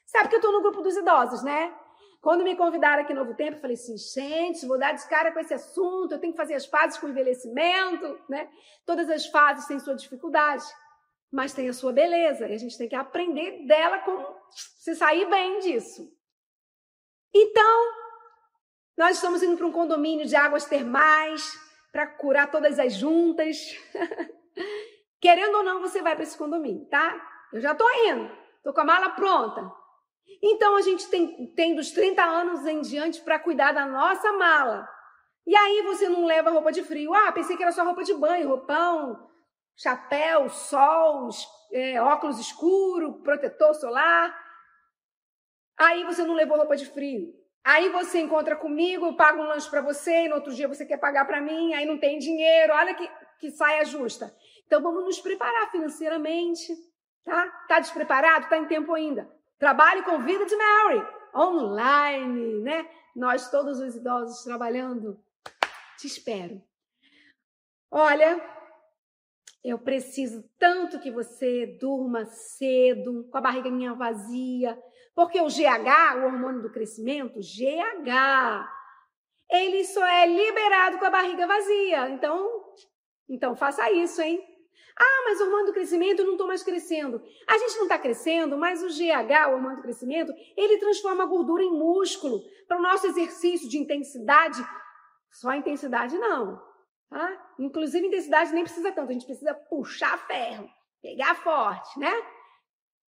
Sabe que eu estou no grupo dos idosos, né? Quando me convidaram aqui no Novo Tempo, eu falei assim, gente, vou dar de cara com esse assunto, eu tenho que fazer as fases com o envelhecimento, né? Todas as fases têm sua dificuldade, mas tem a sua beleza, e a gente tem que aprender dela como se sair bem disso. Então, nós estamos indo para um condomínio de águas termais para curar todas as juntas. Querendo ou não, você vai para esse condomínio, tá? Eu já tô indo, tô com a mala pronta. Então a gente tem, tem dos 30 anos em diante para cuidar da nossa mala. E aí você não leva roupa de frio. Ah, pensei que era só roupa de banho, roupão, chapéu, sol, é, óculos escuro, protetor solar. Aí você não levou roupa de frio. Aí você encontra comigo, eu pago um lanche para você, e no outro dia você quer pagar para mim, aí não tem dinheiro. Olha que, que saia justa. Então vamos nos preparar financeiramente, tá? Tá despreparado? Tá em tempo ainda. Trabalhe com Vida de Mary, online, né? Nós todos os idosos trabalhando. Te espero. Olha, eu preciso tanto que você durma cedo, com a barriguinha vazia, porque o GH, o hormônio do crescimento, GH, ele só é liberado com a barriga vazia. Então, então faça isso, hein? Ah, mas o hormônio do crescimento, eu não estou mais crescendo. A gente não está crescendo, mas o GH, o hormônio do crescimento, ele transforma a gordura em músculo. Para o nosso exercício de intensidade, só intensidade não. Tá? Inclusive, intensidade nem precisa tanto, a gente precisa puxar ferro, pegar forte, né?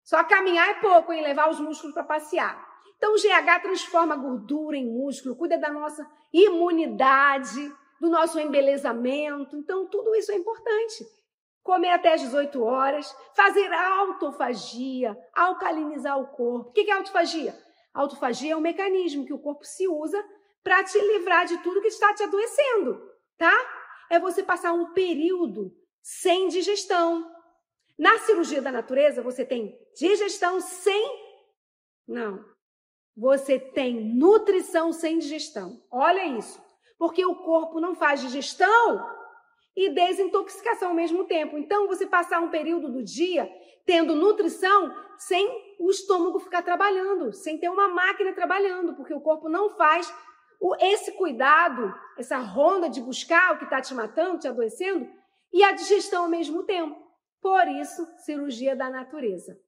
Só caminhar é pouco, e levar os músculos para passear. Então, o GH transforma a gordura em músculo, cuida da nossa imunidade, do nosso embelezamento. Então, tudo isso é importante comer até as 18 horas, fazer autofagia, alcalinizar o corpo. O que é autofagia? Autofagia é um mecanismo que o corpo se usa para te livrar de tudo que está te adoecendo, tá? É você passar um período sem digestão. Na cirurgia da natureza, você tem digestão sem. Não. Você tem nutrição sem digestão. Olha isso. Porque o corpo não faz digestão e desintoxicação ao mesmo tempo. Então, você passar um período do dia tendo nutrição sem o estômago ficar trabalhando, sem ter uma máquina trabalhando, porque o corpo não faz esse cuidado, essa ronda de buscar o que está te matando, te adoecendo, e a digestão ao mesmo tempo. Por isso, cirurgia da natureza.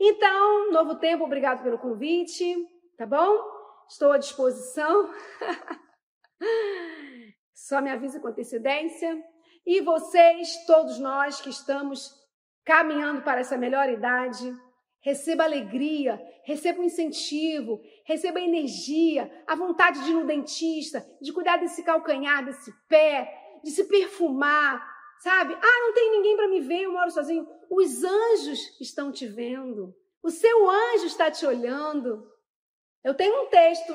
Então, novo tempo, obrigado pelo convite, tá bom? Estou à disposição. Só me avisa com antecedência. E vocês, todos nós que estamos caminhando para essa melhor idade, receba alegria, receba um incentivo, receba energia, a vontade de ir no dentista, de cuidar desse calcanhar, desse pé, de se perfumar, sabe? Ah, não tem ninguém para me ver, eu moro sozinho. Os anjos estão te vendo. O seu anjo está te olhando. Eu tenho um texto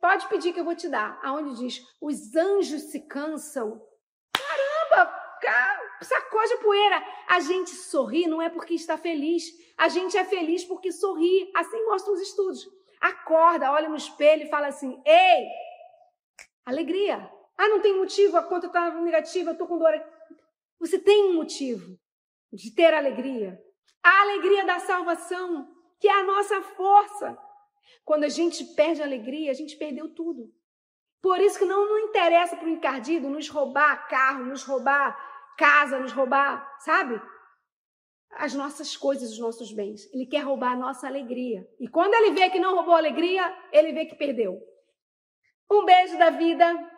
Pode pedir que eu vou te dar. Aonde diz: os anjos se cansam. Caramba, sacode a poeira. A gente sorri não é porque está feliz. A gente é feliz porque sorri. Assim mostram os estudos. Acorda, olha no espelho e fala assim: ei, alegria. Ah, não tem motivo, a conta está negativa, eu estou com dor. Você tem um motivo de ter alegria. A alegria da salvação, que é a nossa força. Quando a gente perde a alegria, a gente perdeu tudo. Por isso que não, não interessa para o encardido nos roubar carro, nos roubar casa, nos roubar, sabe? As nossas coisas, os nossos bens. Ele quer roubar a nossa alegria. E quando ele vê que não roubou a alegria, ele vê que perdeu. Um beijo da vida.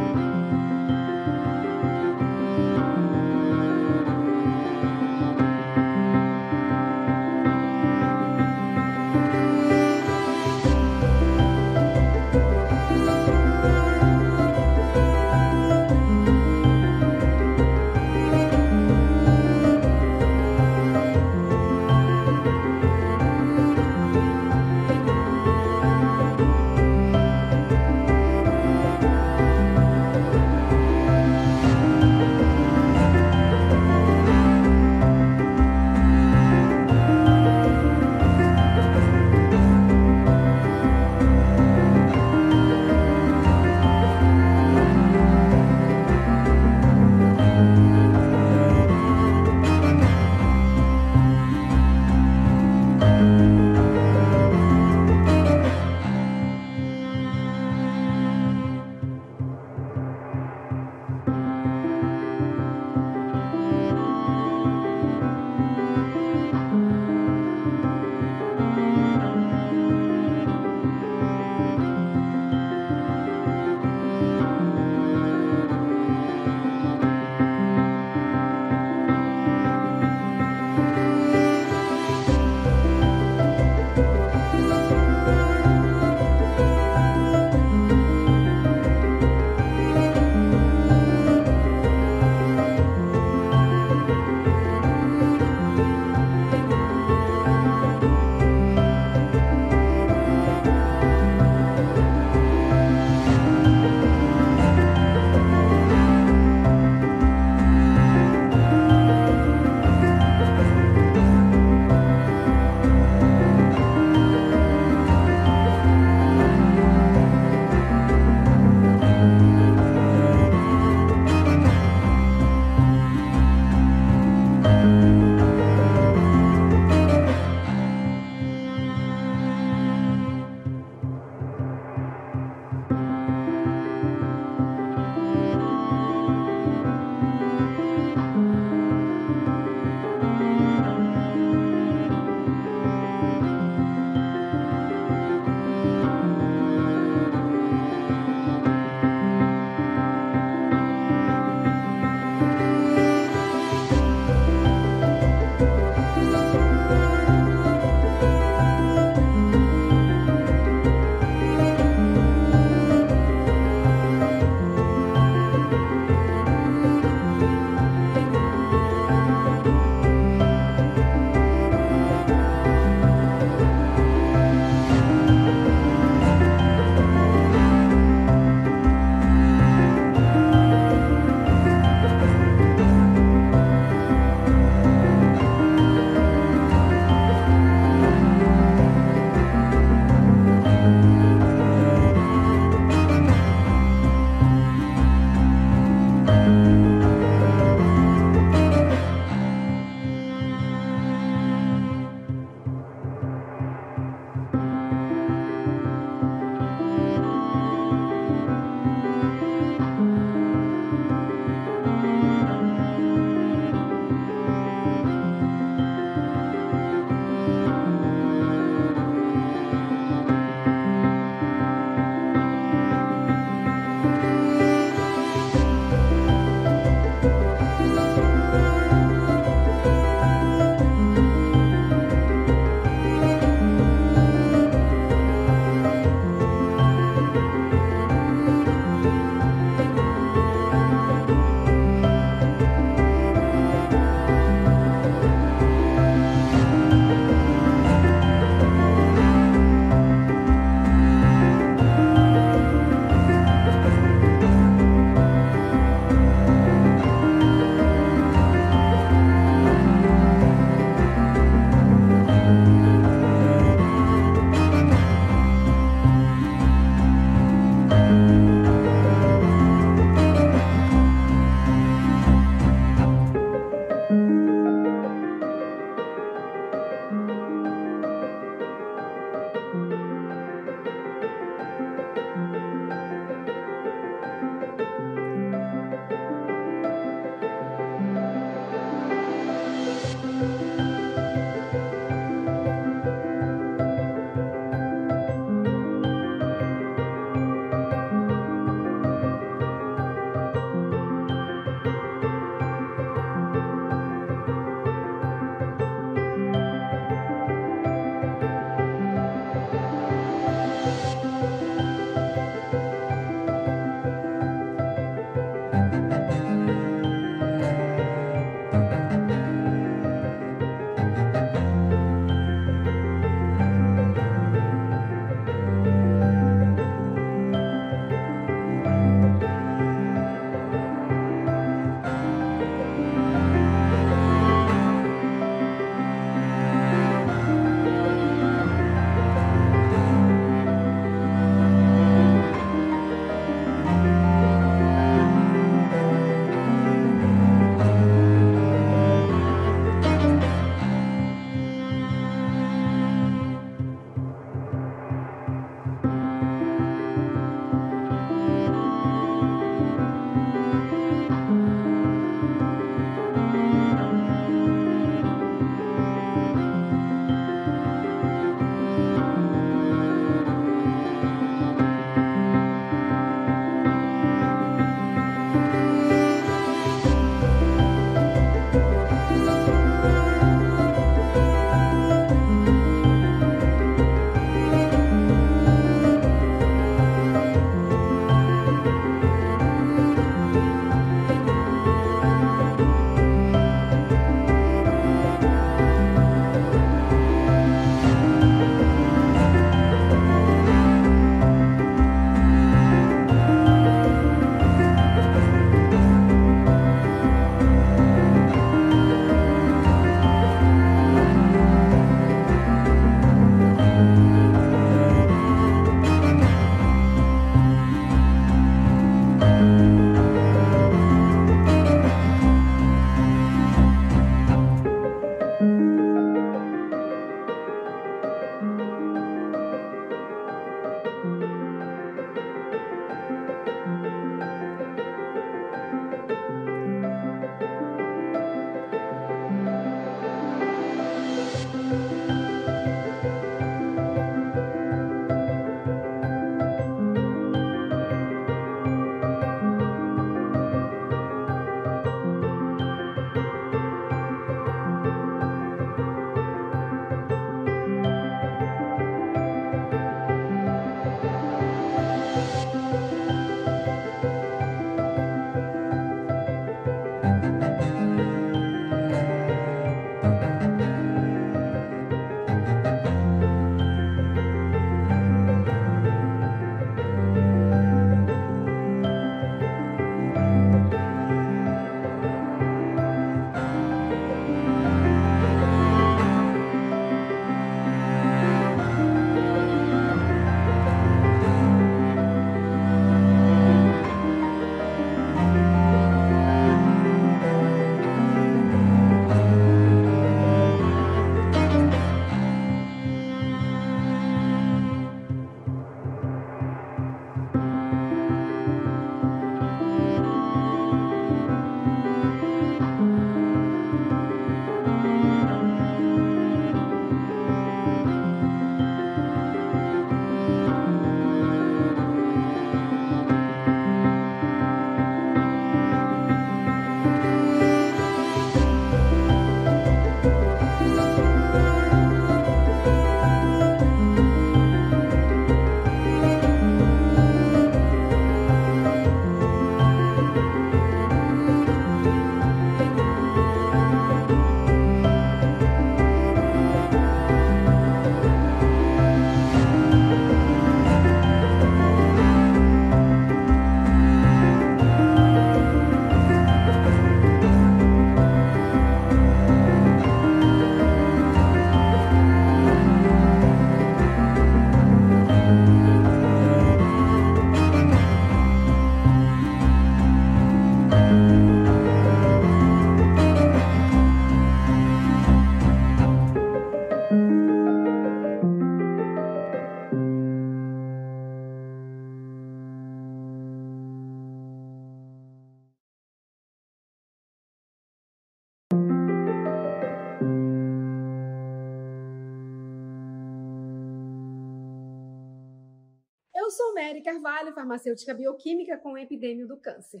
Mary Carvalho, farmacêutica bioquímica com epidêmio do câncer.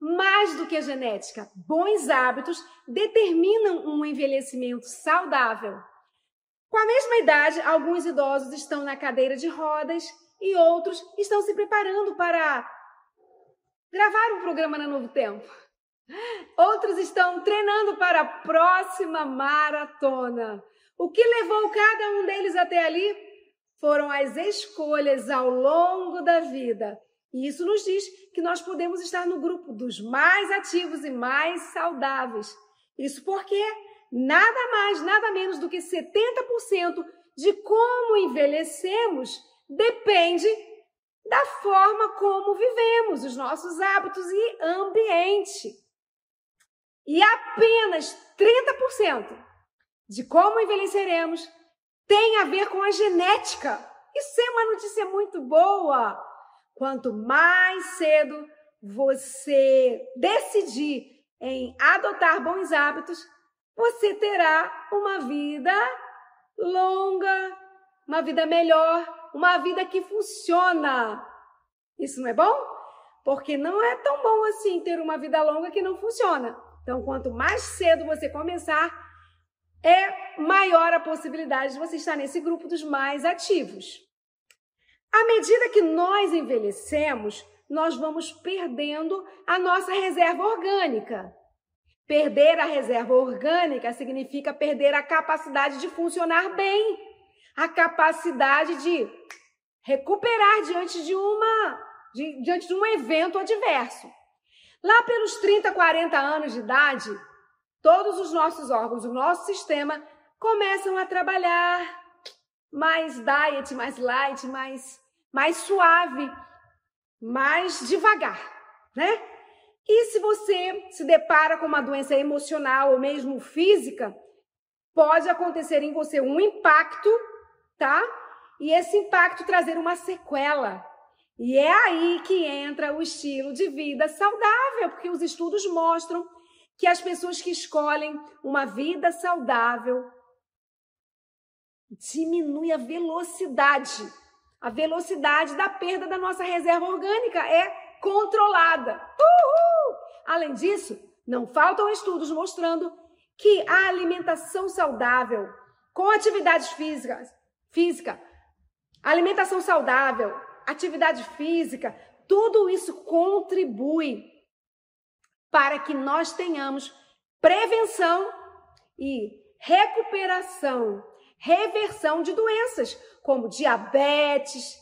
Mais do que a genética, bons hábitos determinam um envelhecimento saudável. Com a mesma idade, alguns idosos estão na cadeira de rodas e outros estão se preparando para gravar um programa na Novo Tempo. Outros estão treinando para a próxima maratona. O que levou cada um deles até ali? Foram as escolhas ao longo da vida. E isso nos diz que nós podemos estar no grupo dos mais ativos e mais saudáveis. Isso porque nada mais, nada menos do que 70% de como envelhecemos depende da forma como vivemos, os nossos hábitos e ambiente. E apenas 30% de como envelheceremos tem a ver com a genética. Isso é uma notícia muito boa. Quanto mais cedo você decidir em adotar bons hábitos, você terá uma vida longa, uma vida melhor, uma vida que funciona. Isso não é bom? Porque não é tão bom assim ter uma vida longa que não funciona. Então, quanto mais cedo você começar, é maior a possibilidade de você estar nesse grupo dos mais ativos. À medida que nós envelhecemos, nós vamos perdendo a nossa reserva orgânica. Perder a reserva orgânica significa perder a capacidade de funcionar bem, a capacidade de recuperar diante de uma de, diante de um evento adverso. Lá pelos 30, 40 anos de idade, todos os nossos órgãos, o nosso sistema começam a trabalhar mais diet, mais light, mais, mais suave, mais devagar. né? E se você se depara com uma doença emocional ou mesmo física, pode acontecer em você um impacto, tá? E esse impacto trazer uma sequela. E é aí que entra o estilo de vida saudável, porque os estudos mostram que as pessoas que escolhem uma vida saudável diminui a velocidade. A velocidade da perda da nossa reserva orgânica é controlada. Uhul! Além disso, não faltam estudos mostrando que a alimentação saudável, com atividades físicas, física, alimentação saudável, atividade física, tudo isso contribui para que nós tenhamos prevenção e recuperação, reversão de doenças como diabetes,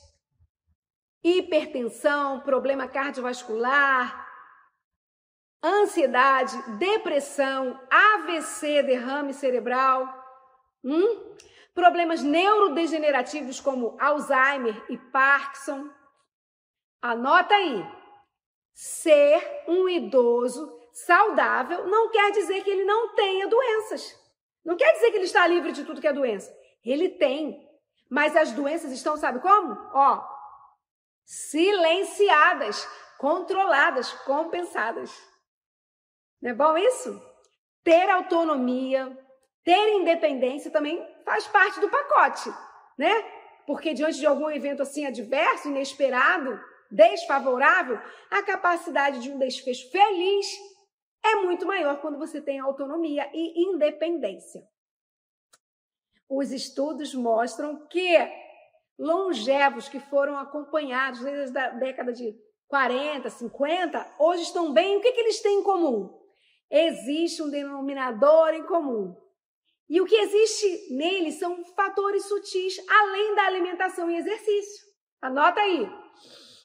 hipertensão, problema cardiovascular, ansiedade, depressão, AVC, derrame cerebral, hum? problemas neurodegenerativos como Alzheimer e Parkinson. Anota aí. Ser um idoso saudável não quer dizer que ele não tenha doenças. Não quer dizer que ele está livre de tudo que é doença. Ele tem. Mas as doenças estão, sabe como? Ó, silenciadas, controladas, compensadas. Não é bom isso? Ter autonomia, ter independência também faz parte do pacote, né? Porque diante de algum evento assim adverso, inesperado, desfavorável, a capacidade de um desfecho feliz é muito maior quando você tem autonomia e independência. Os estudos mostram que longevos que foram acompanhados desde a década de 40, 50, hoje estão bem. O que, que eles têm em comum? Existe um denominador em comum. E o que existe neles são fatores sutis, além da alimentação e exercício. Anota aí.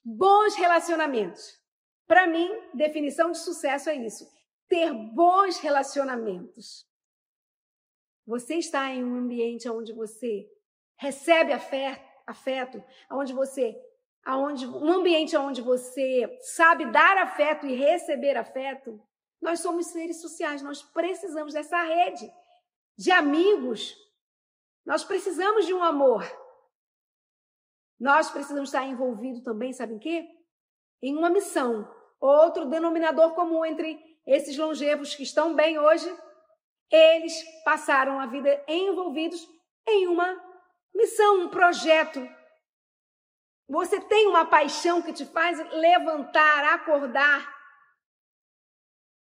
Bons relacionamentos. Para mim, definição de sucesso é isso: ter bons relacionamentos. Você está em um ambiente onde você recebe afeto, onde você, aonde um ambiente onde você sabe dar afeto e receber afeto. Nós somos seres sociais, nós precisamos dessa rede de amigos. Nós precisamos de um amor. Nós precisamos estar envolvidos também, sabe em quê? Em uma missão. Outro denominador comum entre esses longevos que estão bem hoje, eles passaram a vida envolvidos em uma missão, um projeto. Você tem uma paixão que te faz levantar, acordar.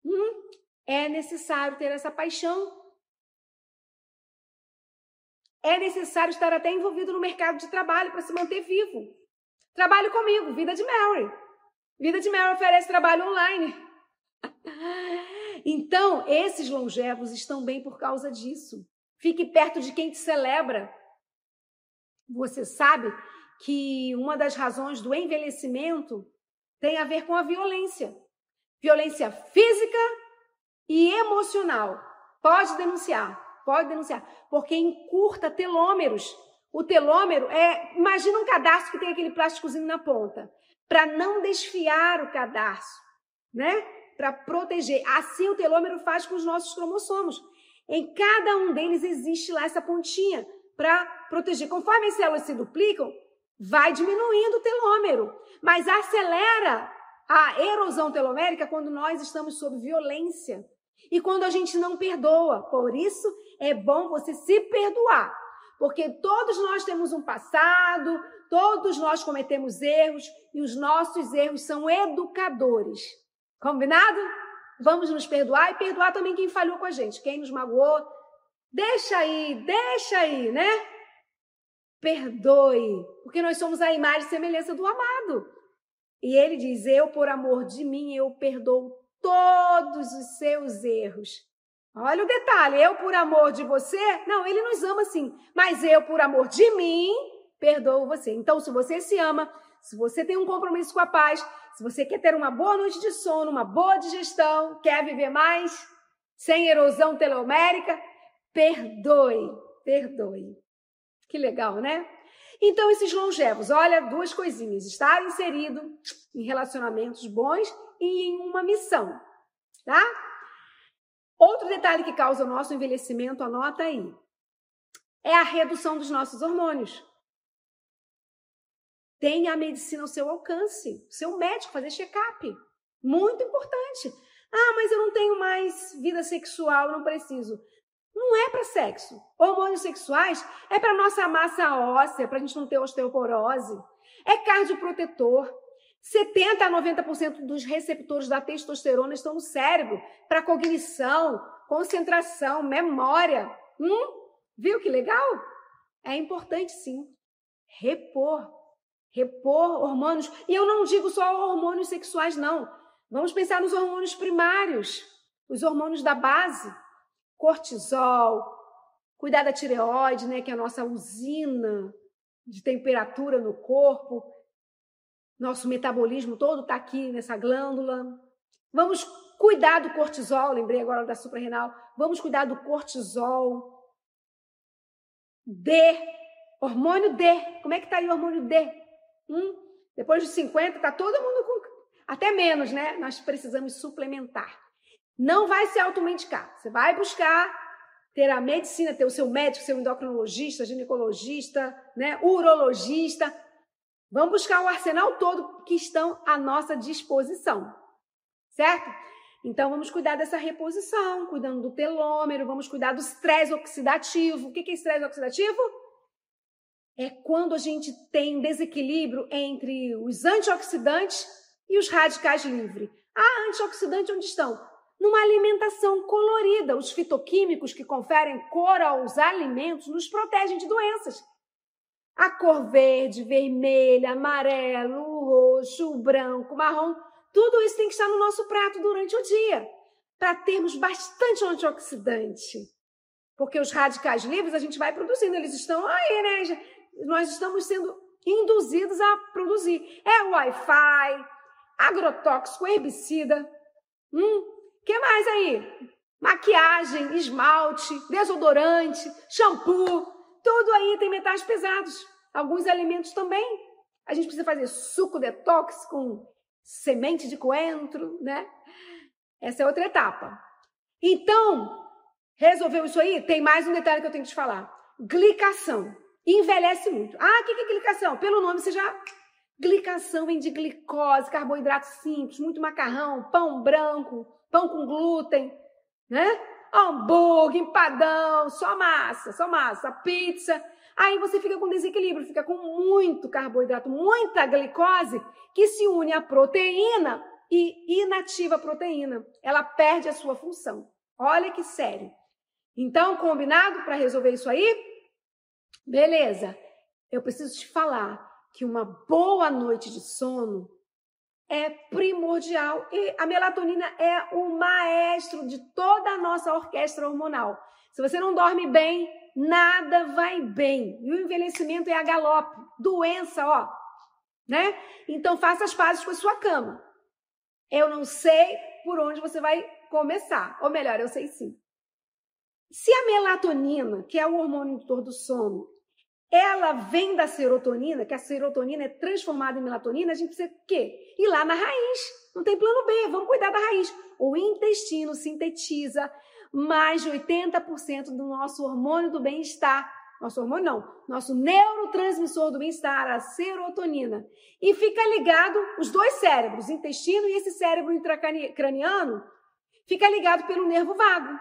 Hum, é necessário ter essa paixão é necessário estar até envolvido no mercado de trabalho para se manter vivo. Trabalhe comigo, Vida de Mary. Vida de Mary oferece trabalho online. Então, esses longevos estão bem por causa disso. Fique perto de quem te celebra. Você sabe que uma das razões do envelhecimento tem a ver com a violência. Violência física e emocional. Pode denunciar pode denunciar, porque encurta telômeros. O telômero é, imagina um cadarço que tem aquele plásticozinho na ponta, para não desfiar o cadarço, né? Para proteger. Assim o telômero faz com os nossos cromossomos. Em cada um deles existe lá essa pontinha para proteger. Conforme as células se duplicam, vai diminuindo o telômero, mas acelera a erosão telomérica quando nós estamos sob violência e quando a gente não perdoa. Por isso é bom você se perdoar, porque todos nós temos um passado, todos nós cometemos erros e os nossos erros são educadores. Combinado? Vamos nos perdoar e perdoar também quem falhou com a gente, quem nos magoou. Deixa aí, deixa aí, né? Perdoe, porque nós somos a imagem e semelhança do amado. E ele diz: Eu, por amor de mim, eu perdoo todos os seus erros. Olha o detalhe, eu por amor de você, não, ele nos ama sim, mas eu por amor de mim, perdoo você. Então, se você se ama, se você tem um compromisso com a paz, se você quer ter uma boa noite de sono, uma boa digestão, quer viver mais, sem erosão telomérica, perdoe, perdoe. Que legal, né? Então, esses longevos, olha, duas coisinhas: estar inserido em relacionamentos bons e em uma missão, tá? Outro detalhe que causa o nosso envelhecimento, anota aí, é a redução dos nossos hormônios. Tenha a medicina ao seu alcance, seu médico, fazer check-up. Muito importante. Ah, mas eu não tenho mais vida sexual, não preciso. Não é para sexo. Hormônios sexuais é para nossa massa óssea, para a gente não ter osteoporose. É cardioprotetor. 70 a 90% dos receptores da testosterona estão no cérebro para cognição, concentração, memória. Hum? Viu que legal? É importante sim repor, repor hormônios. E eu não digo só hormônios sexuais, não. Vamos pensar nos hormônios primários, os hormônios da base cortisol, cuidar da tireoide, né, que é a nossa usina de temperatura no corpo. Nosso metabolismo todo está aqui nessa glândula. Vamos cuidar do cortisol, lembrei agora da suprarrenal. Vamos cuidar do cortisol. D, hormônio D. Como é que está aí o hormônio D? Hum? Depois de 50, está todo mundo com. Até menos, né? Nós precisamos suplementar. Não vai se automedicar. Você vai buscar ter a medicina, ter o seu médico, seu endocrinologista, ginecologista, né, urologista. Vamos buscar o arsenal todo que estão à nossa disposição. Certo? Então vamos cuidar dessa reposição, cuidando do telômero, vamos cuidar do estresse oxidativo. O que é estresse oxidativo? É quando a gente tem desequilíbrio entre os antioxidantes e os radicais livres. Ah, antioxidantes onde estão? Numa alimentação colorida. Os fitoquímicos que conferem cor aos alimentos nos protegem de doenças. A cor verde, vermelha, amarelo, roxo, branco, marrom, tudo isso tem que estar no nosso prato durante o dia, para termos bastante antioxidante. Porque os radicais livres a gente vai produzindo, eles estão aí, né? Nós estamos sendo induzidos a produzir. É Wi-Fi, agrotóxico, herbicida. Hum, que mais aí? Maquiagem, esmalte, desodorante, shampoo, tudo aí tem metais pesados. Alguns alimentos também. A gente precisa fazer suco detox com semente de coentro, né? Essa é outra etapa. Então, resolveu isso aí? Tem mais um detalhe que eu tenho que te falar. Glicação. Envelhece muito. Ah, o que é glicação? Pelo nome você já. Glicação vem de glicose, carboidrato simples, muito macarrão, pão branco, pão com glúten, né? Hambúrguer, empadão, só massa, só massa, pizza. Aí você fica com desequilíbrio, fica com muito carboidrato, muita glicose que se une à proteína e inativa a proteína. Ela perde a sua função. Olha que sério. Então, combinado para resolver isso aí? Beleza. Eu preciso te falar que uma boa noite de sono é primordial e a melatonina é o maestro de toda a nossa orquestra hormonal. Se você não dorme bem, nada vai bem. E o envelhecimento é a galope, doença, ó, né? Então faça as pazes com a sua cama. Eu não sei por onde você vai começar, ou melhor, eu sei sim. Se a melatonina, que é o hormônio indutor do sono, ela vem da serotonina, que a serotonina é transformada em melatonina, a gente precisa quê? Ir lá na raiz. Não tem plano B, vamos cuidar da raiz. O intestino sintetiza mais de 80% do nosso hormônio do bem-estar. Nosso hormônio não, nosso neurotransmissor do bem-estar, a serotonina. E fica ligado os dois cérebros, intestino e esse cérebro intracraniano, fica ligado pelo nervo vago.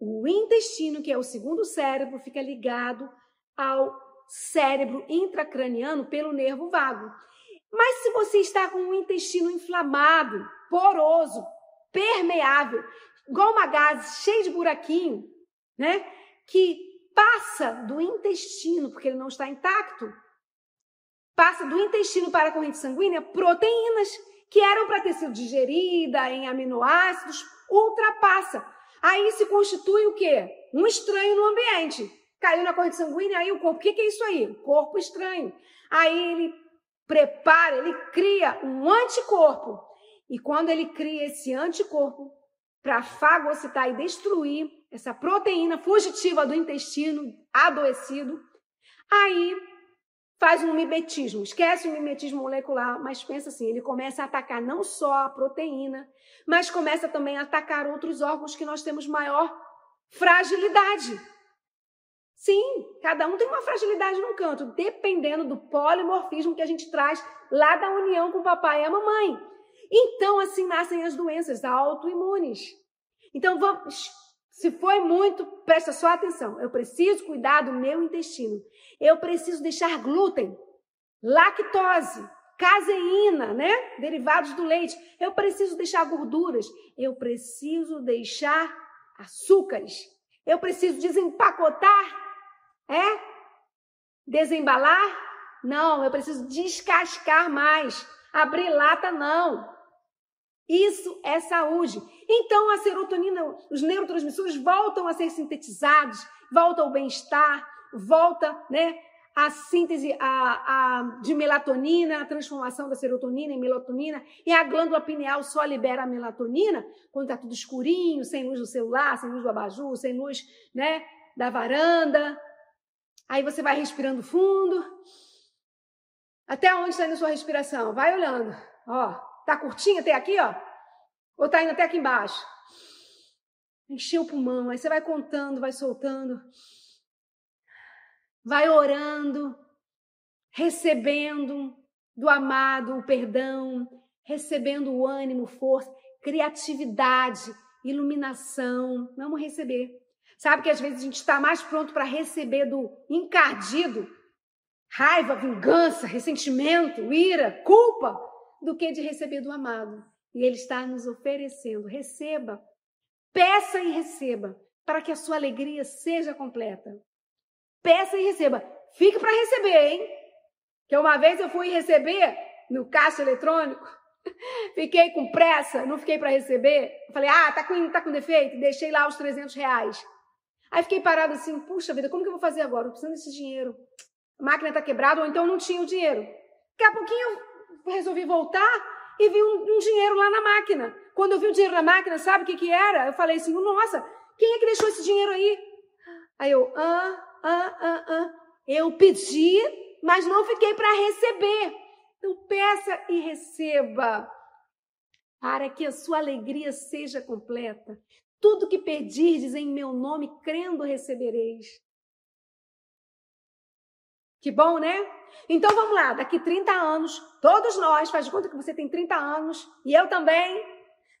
O intestino, que é o segundo cérebro, fica ligado ao cérebro intracraniano pelo nervo vago. Mas se você está com um intestino inflamado, poroso, permeável, igual uma gase cheio de buraquinho, né? Que passa do intestino, porque ele não está intacto, passa do intestino para a corrente sanguínea proteínas que eram para ter sido digerida em aminoácidos, ultrapassa. Aí se constitui o quê? Um estranho no ambiente caiu na corrente sanguínea, aí o corpo, o que, que é isso aí? Corpo estranho. Aí ele prepara, ele cria um anticorpo. E quando ele cria esse anticorpo para fagocitar e destruir essa proteína fugitiva do intestino adoecido, aí faz um mimetismo, esquece o mimetismo molecular, mas pensa assim, ele começa a atacar não só a proteína, mas começa também a atacar outros órgãos que nós temos maior fragilidade. Sim, cada um tem uma fragilidade num canto, dependendo do polimorfismo que a gente traz lá da união com o papai e a mamãe. Então, assim nascem as doenças autoimunes. Então, vamos, se foi muito, presta só atenção. Eu preciso cuidar do meu intestino. Eu preciso deixar glúten, lactose, caseína, né? Derivados do leite. Eu preciso deixar gorduras. Eu preciso deixar açúcares. Eu preciso desempacotar é? Desembalar? Não, eu preciso descascar mais. Abrir lata, não. Isso é saúde. Então a serotonina, os neurotransmissores voltam a ser sintetizados, volta ao bem-estar, volta, né, a síntese a, a, de melatonina, a transformação da serotonina em melatonina, e a glândula pineal só libera a melatonina quando está tudo escurinho, sem luz do celular, sem luz do abajur, sem luz né, da varanda, Aí você vai respirando fundo. Até onde está indo a sua respiração? Vai olhando. Ó, tá curtinho até aqui, ó? Ou tá indo até aqui embaixo? Encheu o pulmão. Aí você vai contando, vai soltando. Vai orando, recebendo do amado o perdão, recebendo o ânimo, força, criatividade, iluminação. Vamos receber. Sabe que às vezes a gente está mais pronto para receber do encardido raiva, vingança, ressentimento, ira, culpa, do que de receber do amado. E ele está nos oferecendo. Receba, peça e receba, para que a sua alegria seja completa. Peça e receba. Fique para receber, hein? Que uma vez eu fui receber no caixa eletrônico, fiquei com pressa, não fiquei para receber. Falei, ah, tá com, tá com defeito, deixei lá os 300 reais. Aí fiquei parado assim, puxa vida, como que eu vou fazer agora? Eu preciso desse dinheiro. A máquina está quebrada, ou então não tinha o dinheiro. Daqui a pouquinho eu resolvi voltar e vi um, um, dinheiro lá na máquina. Quando eu vi o dinheiro na máquina, sabe o que, que era? Eu falei assim, nossa, quem é que deixou esse dinheiro aí? Aí eu, ah, ah, ah, ah. Eu pedi, mas não fiquei para receber. Então peça e receba, para que a sua alegria seja completa. Tudo que pedirdes em meu nome, crendo recebereis. Que bom, né? Então vamos lá, daqui 30 anos, todos nós, faz de conta que você tem 30 anos, e eu também.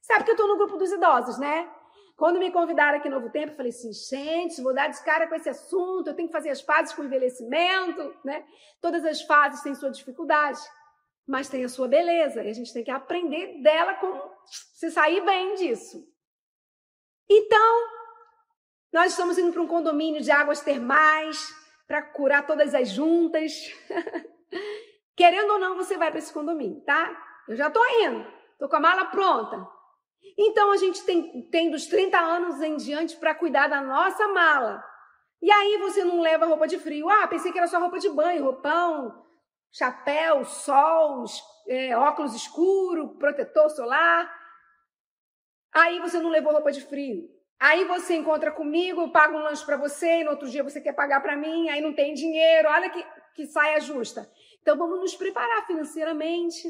Sabe que eu estou no grupo dos idosos, né? Quando me convidaram aqui no Novo Tempo, eu falei assim, gente, vou dar de cara com esse assunto, eu tenho que fazer as fases com o envelhecimento, né? Todas as fases têm sua dificuldade, mas tem a sua beleza, e a gente tem que aprender dela como se sair bem disso. Então, nós estamos indo para um condomínio de águas termais para curar todas as juntas. Querendo ou não, você vai para esse condomínio, tá? Eu já estou indo, estou com a mala pronta. Então a gente tem, tem dos 30 anos em diante para cuidar da nossa mala. E aí você não leva roupa de frio. Ah, pensei que era só roupa de banho, roupão, chapéu, sol, é, óculos escuro, protetor solar. Aí você não levou roupa de frio. Aí você encontra comigo, eu pago um lanche para você, e no outro dia você quer pagar para mim, aí não tem dinheiro. Olha que, que saia justa. Então vamos nos preparar financeiramente,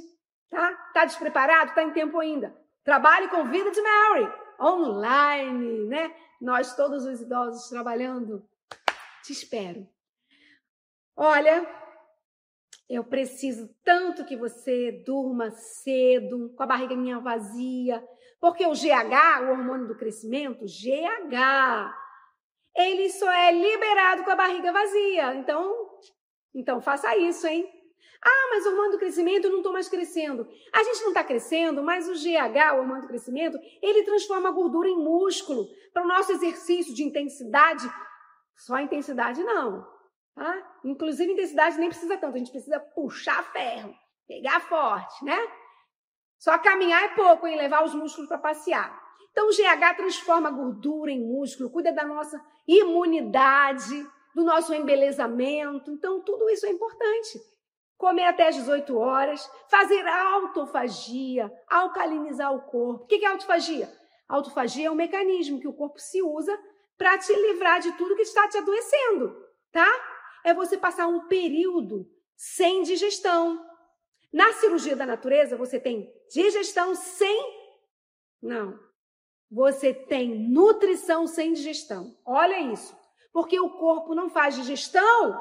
tá? Tá despreparado? Tá em tempo ainda. Trabalhe com Vida de Mary, online, né? Nós todos os idosos trabalhando. Te espero. Olha, eu preciso tanto que você durma cedo, com a barriguinha vazia, porque o GH, o hormônio do crescimento, GH, ele só é liberado com a barriga vazia. Então, então faça isso, hein? Ah, mas o hormônio do crescimento, eu não estou mais crescendo. A gente não está crescendo, mas o GH, o hormônio do crescimento, ele transforma a gordura em músculo. Para o nosso exercício de intensidade, só intensidade não. Tá? Inclusive, intensidade nem precisa tanto, a gente precisa puxar ferro, pegar forte, né? Só caminhar é pouco, hein? Levar os músculos para passear. Então, o GH transforma gordura em músculo, cuida da nossa imunidade, do nosso embelezamento. Então, tudo isso é importante. Comer até as 18 horas, fazer autofagia, alcalinizar o corpo. O que é autofagia? Autofagia é um mecanismo que o corpo se usa para te livrar de tudo que está te adoecendo, tá? É você passar um período sem digestão. Na cirurgia da natureza, você tem digestão sem. Não. Você tem nutrição sem digestão. Olha isso. Porque o corpo não faz digestão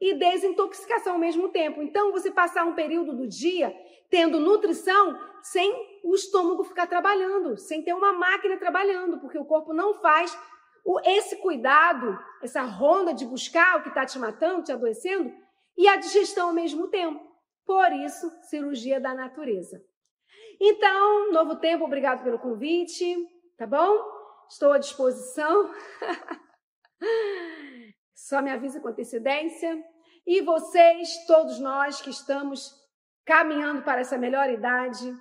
e desintoxicação ao mesmo tempo. Então, você passar um período do dia tendo nutrição sem o estômago ficar trabalhando, sem ter uma máquina trabalhando, porque o corpo não faz esse cuidado, essa ronda de buscar o que está te matando, te adoecendo, e a digestão ao mesmo tempo. Por isso, cirurgia da natureza. Então, novo tempo, obrigado pelo convite, tá bom? Estou à disposição. Só me avisa com antecedência. E vocês, todos nós que estamos caminhando para essa melhor idade,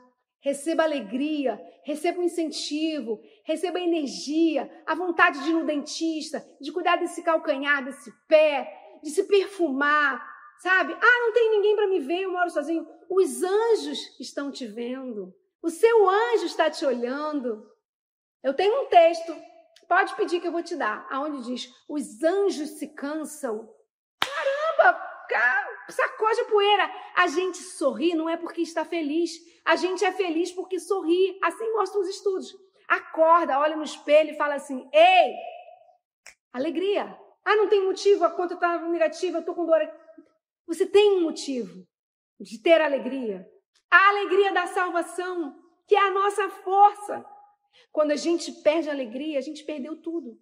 receba alegria, receba um incentivo, receba energia, a vontade de ir no dentista, de cuidar desse calcanhar, desse pé, de se perfumar, sabe? Ah, não tem ninguém para me ver, eu moro sozinho. Os anjos estão te vendo. O seu anjo está te olhando. Eu tenho um texto, pode pedir que eu vou te dar, aonde diz: os anjos se cansam. Caramba, sacode a poeira. A gente sorri não é porque está feliz, a gente é feliz porque sorri. Assim mostram os estudos. Acorda, olha no espelho e fala assim: ei, alegria. Ah, não tem motivo, a conta está negativa, eu estou com dor. Você tem um motivo de ter alegria. A alegria da salvação, que é a nossa força. Quando a gente perde a alegria, a gente perdeu tudo.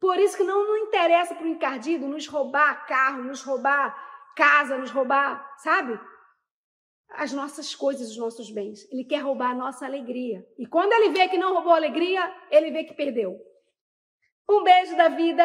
Por isso que não, não interessa para o encardido nos roubar carro, nos roubar casa, nos roubar, sabe? As nossas coisas, os nossos bens. Ele quer roubar a nossa alegria. E quando ele vê que não roubou a alegria, ele vê que perdeu. Um beijo da vida.